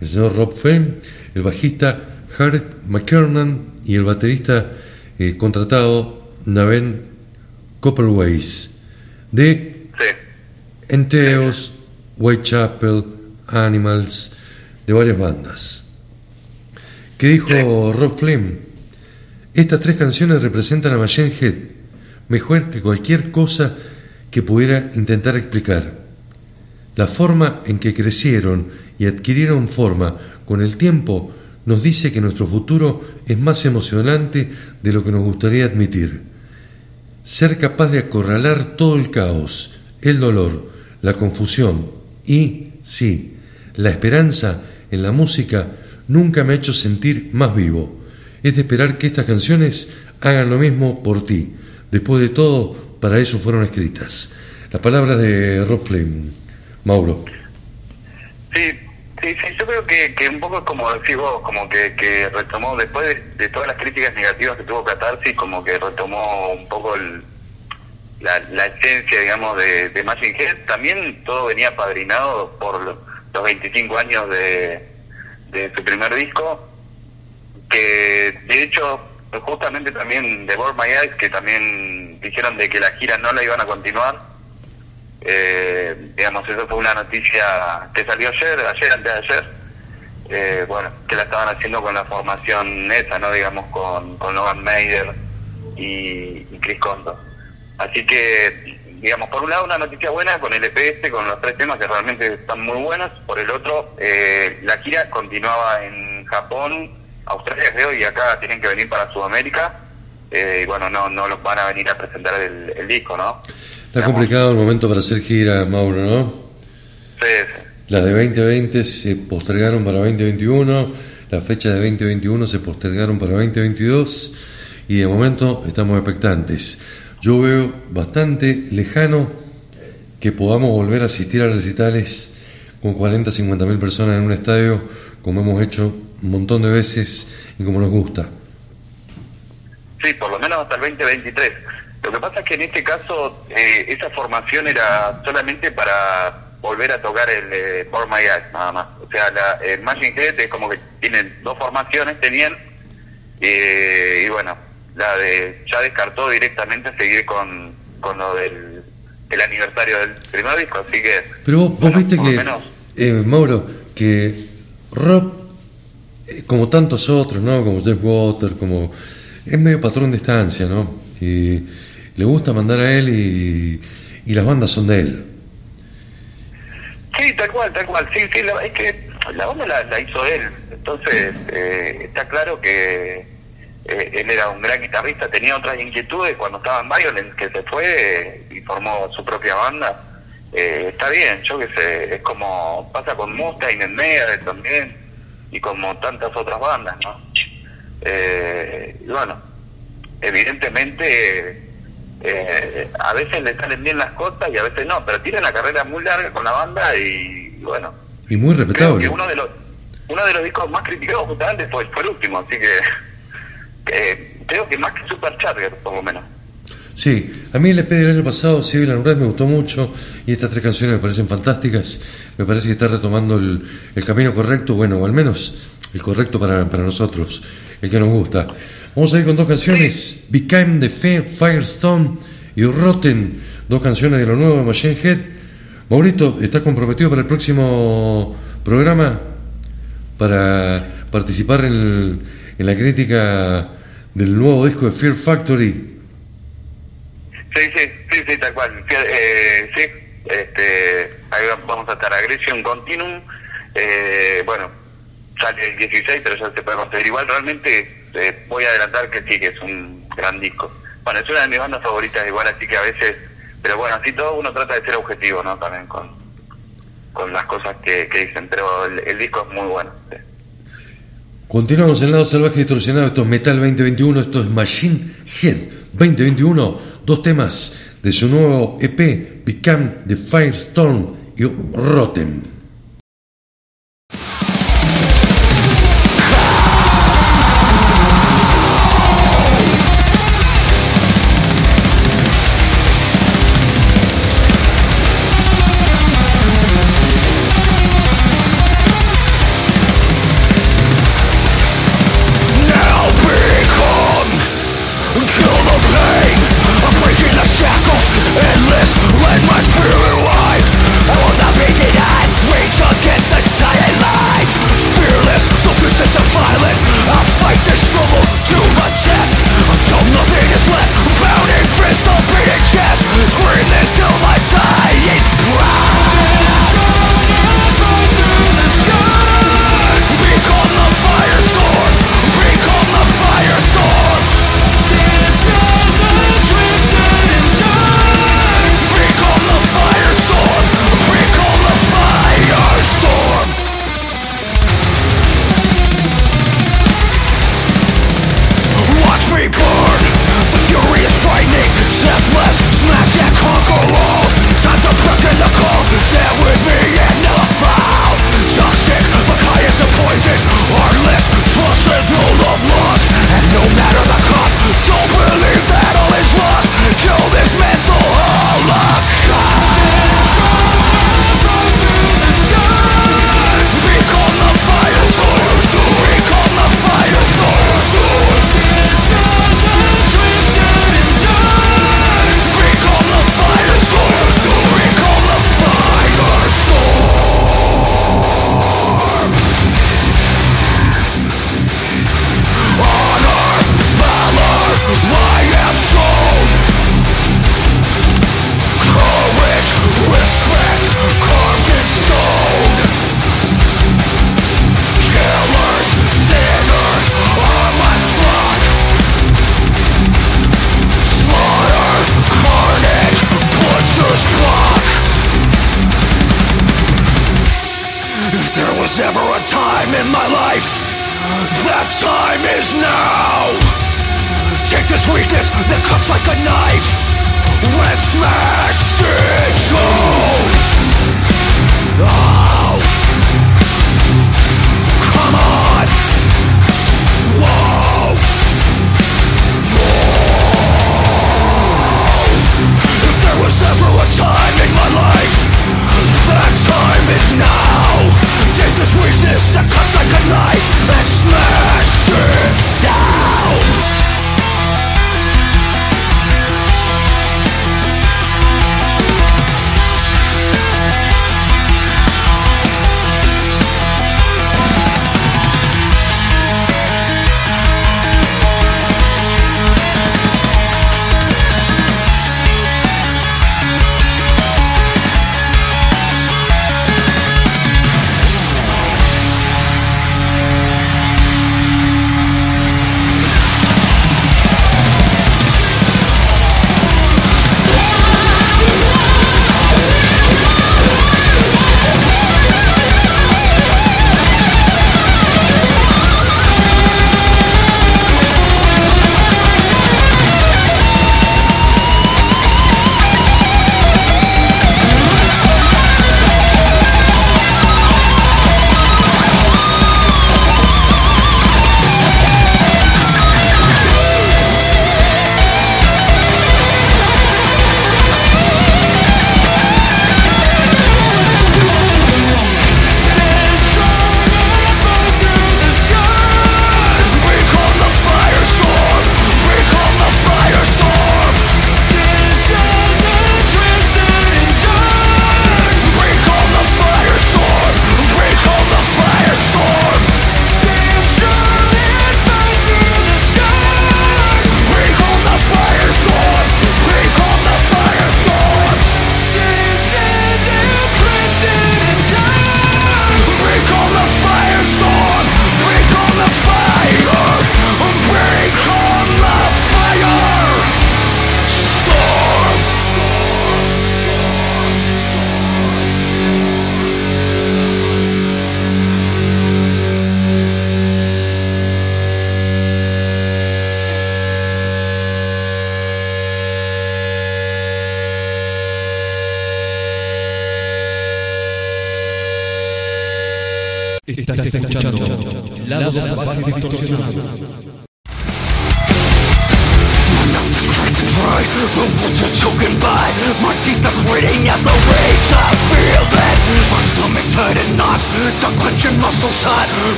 el señor Rob Fame, el bajista Harriet McKernan y el baterista eh, contratado Naven Copperways de Enteos, Whitechapel, Animals, de varias bandas. ¿Qué dijo Rob Flynn? Estas tres canciones representan a Machine Head mejor que cualquier cosa que pudiera intentar explicar. La forma en que crecieron y adquirieron forma con el tiempo nos dice que nuestro futuro es más emocionante de lo que nos gustaría admitir. Ser capaz de acorralar todo el caos, el dolor, la confusión y, sí, la esperanza en la música nunca me ha hecho sentir más vivo. Es de esperar que estas canciones hagan lo mismo por ti. Después de todo, para eso fueron escritas. Las palabras de Rob Flynn. Mauro. Sí, sí, sí, yo creo que, que un poco como decís vos, como que, que retomó, después de, de todas las críticas negativas que tuvo Catarsis, como que retomó un poco el, la, la esencia, digamos, de, de Machine Head. También todo venía padrinado por lo- los 25 años de, de su primer disco, que de hecho justamente también de Born My Eyes, que también dijeron de que la gira no la iban a continuar. Eh, digamos, eso fue una noticia que salió ayer, ayer, antes de ayer. Eh, bueno, que la estaban haciendo con la formación esa, ¿no? Digamos, con, con Logan Mayer y, y Chris Condo. Así que, digamos, por un lado una noticia buena con el EPS, con los tres temas que realmente están muy buenos. Por el otro, eh, la gira continuaba en Japón, Australia creo, y acá tienen que venir para Sudamérica. Eh, y bueno, no, no los van a venir a presentar el, el disco, ¿no? Está complicado el momento para hacer gira, Mauro, ¿no? Sí, sí. Las de 2020 se postergaron para 2021, las fechas de 2021 se postergaron para 2022 y de momento estamos expectantes. Yo veo bastante lejano que podamos volver a asistir a recitales con 40, 50 mil personas en un estadio como hemos hecho un montón de veces y como nos gusta. Sí, por lo menos hasta el 2023. Lo que pasa es que en este caso eh, esa formación era solamente para volver a tocar el eh, For My Eyes, nada más. O sea, la, el Machine Head es como que tienen dos formaciones, tenían, eh, y bueno, la de ya descartó directamente seguir con, con lo del el aniversario del primer disco, así que... Pero vos, viste que, eh, Mauro, que Rob, eh, como tantos otros, ¿no? Como Jeff Water, como... Es medio patrón de estancia, ¿no? Y le gusta mandar a él y, y las bandas son de él. Sí, tal cual, tal cual. Sí, sí, la- es que la banda la, la hizo él. Entonces, eh, está claro que eh, él era un gran guitarrista, tenía otras inquietudes cuando estaba en Violence, que se fue y formó su propia banda. Eh, está bien, yo que sé, es como pasa con Mustaine en Megadeth también y como tantas otras bandas, ¿no? Eh, y bueno, evidentemente eh, a veces le salen bien las cosas y a veces no, pero tiene una carrera muy larga con la banda y bueno, Y muy respetable. uno de los uno de los discos más criticados justamente fue, fue el último, así que eh, creo que más que Supercharger, por lo menos. Sí, a mí el EP del año pasado, Civil Unrest, me gustó mucho y estas tres canciones me parecen fantásticas. Me parece que está retomando el, camino correcto, bueno, o al menos el correcto para, para nosotros, el que nos gusta. Vamos a ir con dos canciones, Became the Fe- Firestone y Rotten, dos canciones de lo nuevo de Machine Head. Maurito, ¿estás comprometido para el próximo programa? Para participar en, en la crítica del nuevo disco de Fear Factory. Sí, sí, sí, sí, tal cual. Eh, sí, este, ahí vamos a estar Aggression Continuum. Eh, bueno, sale el 16, pero ya se puede conseguir. Igual realmente eh, voy a adelantar que sí, que es un gran disco. Bueno, es una de mis bandas favoritas igual, así que a veces, pero bueno, así todo uno trata de ser objetivo, ¿no? También con, con las cosas que, que dicen, pero el, disco es muy bueno. Continuamos en lado salvaje distorsionado. Esto es Metal 2021, esto es Machine Head 2021. Dos temas de su nuevo EP, Become the Firestorm y Rotten.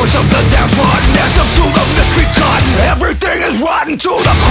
voice of the downtrodden Anthems to the misbegotten Everything is rotten to the core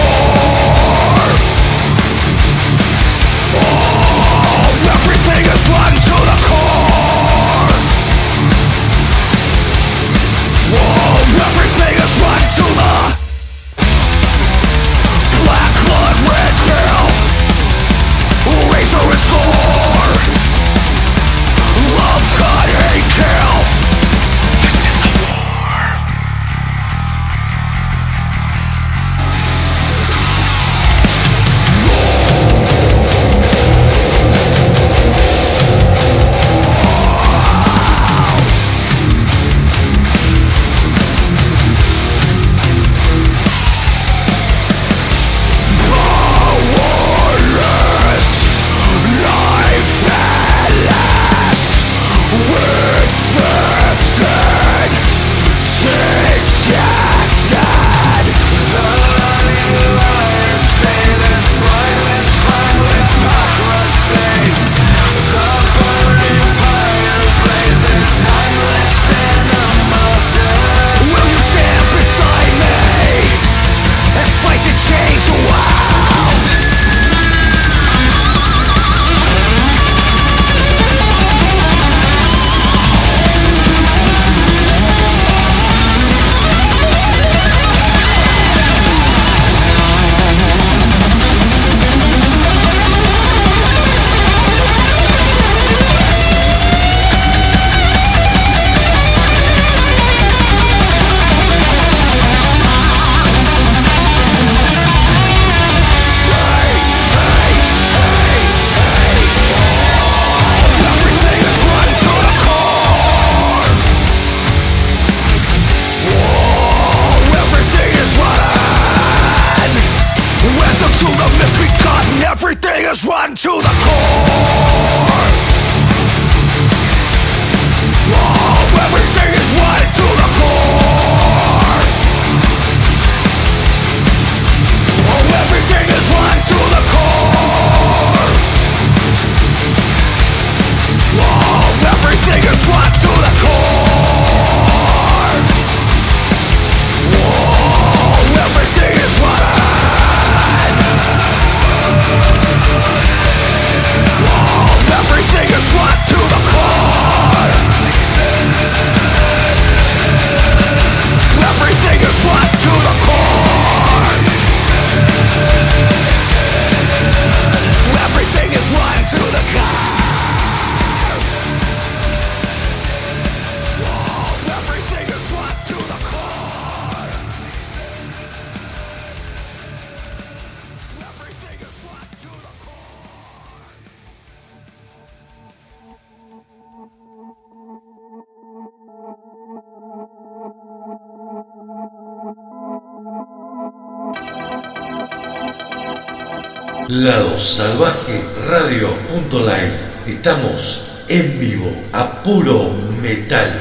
Salvaje Radio.live. Estamos en vivo a puro metal.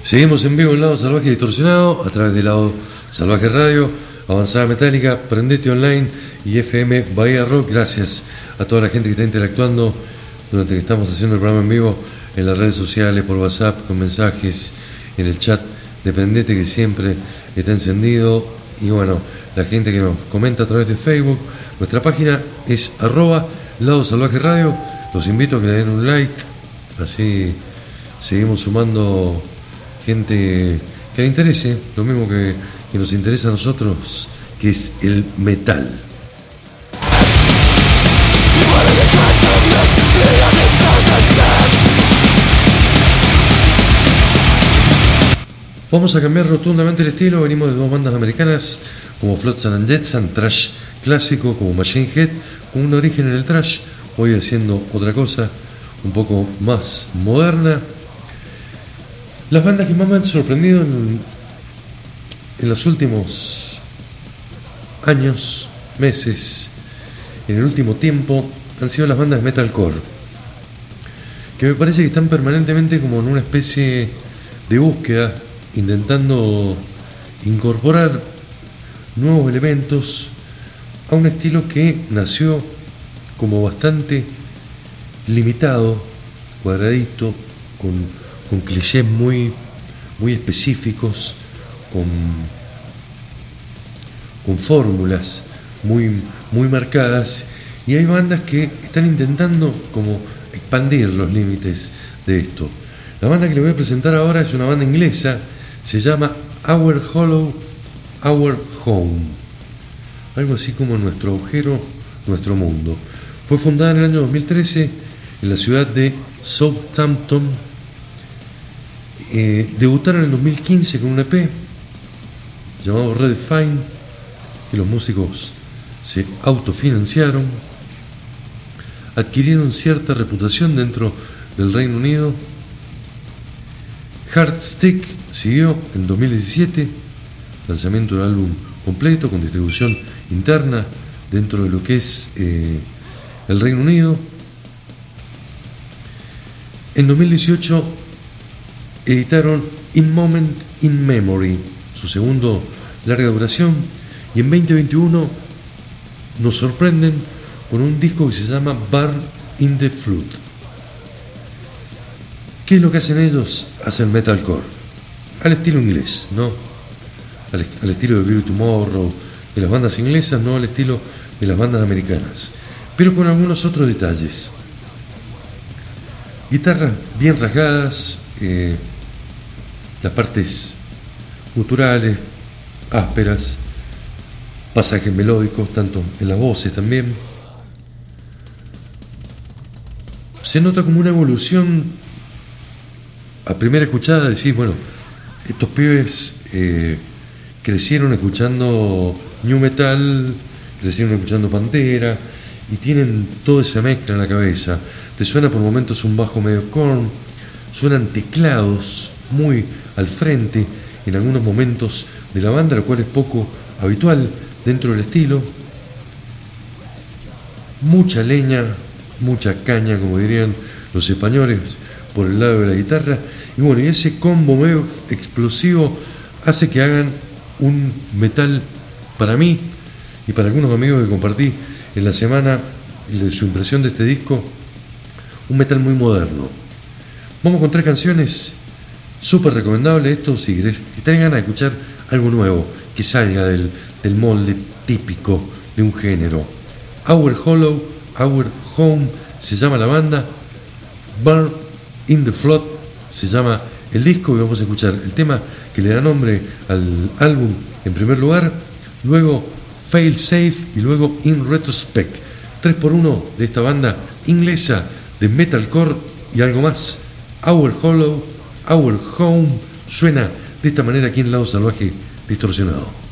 Seguimos en vivo en Lado Salvaje Distorsionado a través de Lado Salvaje Radio, Avanzada Metálica, Prendete Online y FM Bahía Rock. Gracias a toda la gente que está interactuando durante que estamos haciendo el programa en vivo en las redes sociales, por WhatsApp, con mensajes, en el chat de Prendete que siempre está encendido. Y bueno, la gente que nos comenta a través de Facebook. Nuestra página es arroba Lado Salvaje Radio. Los invito a que le den un like. Así seguimos sumando gente que le interese, lo mismo que nos interesa a nosotros, que es el metal. Vamos a cambiar rotundamente el estilo, venimos de dos bandas americanas como Flotsam and Jetsam, trash clásico como Machine Head, con un origen en el trash, hoy haciendo otra cosa un poco más moderna. Las bandas que más me han sorprendido en, en los últimos años, meses, en el último tiempo, han sido las bandas de metalcore, que me parece que están permanentemente como en una especie de búsqueda, intentando incorporar nuevos elementos a un estilo que nació como bastante limitado, cuadradito, con, con clichés muy, muy específicos, con, con fórmulas muy, muy marcadas, y hay bandas que están intentando como expandir los límites de esto. La banda que le voy a presentar ahora es una banda inglesa, se llama Our Hollow, Our Home, algo así como nuestro agujero, nuestro mundo. Fue fundada en el año 2013 en la ciudad de Southampton. Eh, debutaron en el 2015 con un EP llamado Redefine, que los músicos se autofinanciaron, adquirieron cierta reputación dentro del Reino Unido. Heartstick siguió en 2017, lanzamiento del álbum completo con distribución interna dentro de lo que es eh, el Reino Unido. En 2018 editaron In Moment in Memory, su segundo larga duración, y en 2021 nos sorprenden con un disco que se llama Bar in the Flood. ¿Qué es lo que hacen ellos? Hacen metalcore, al estilo inglés, ¿no? Al, estilo de Beauty Tomorrow, de las bandas inglesas, no al estilo de las bandas americanas, pero con algunos otros detalles. Guitarras bien rasgadas, eh, las partes guturales, ásperas, pasajes melódicos, tanto en las voces también. Se nota como una evolución, a primera escuchada decís, bueno, estos pibes eh, crecieron escuchando New Metal, crecieron escuchando Pantera, y tienen toda esa mezcla en la cabeza. Te suena por momentos un bajo medio corn, suenan teclados muy al frente en algunos momentos de la banda, lo cual es poco habitual dentro del estilo. Mucha leña, mucha caña, como dirían los españoles, por el lado de la guitarra. Y bueno, y ese combo medio explosivo hace que hagan un metal para mí y para algunos amigos que compartí en la semana su impresión de este disco, un metal muy moderno. Vamos con tres canciones súper recomendables. Esto, si, querés, si tenés ganas de escuchar algo nuevo, que salga del, del molde típico de un género. Our Hollow, Our Home se llama la banda. Burn in the Flood se llama el disco y vamos a escuchar el tema que le da nombre al álbum en primer lugar. Luego Fail Safe y luego In Retrospect. 3x1 de esta banda inglesa de metalcore y algo más. Our Hollow, Our Home suena de esta manera aquí en Lado Salvaje Distorsionado.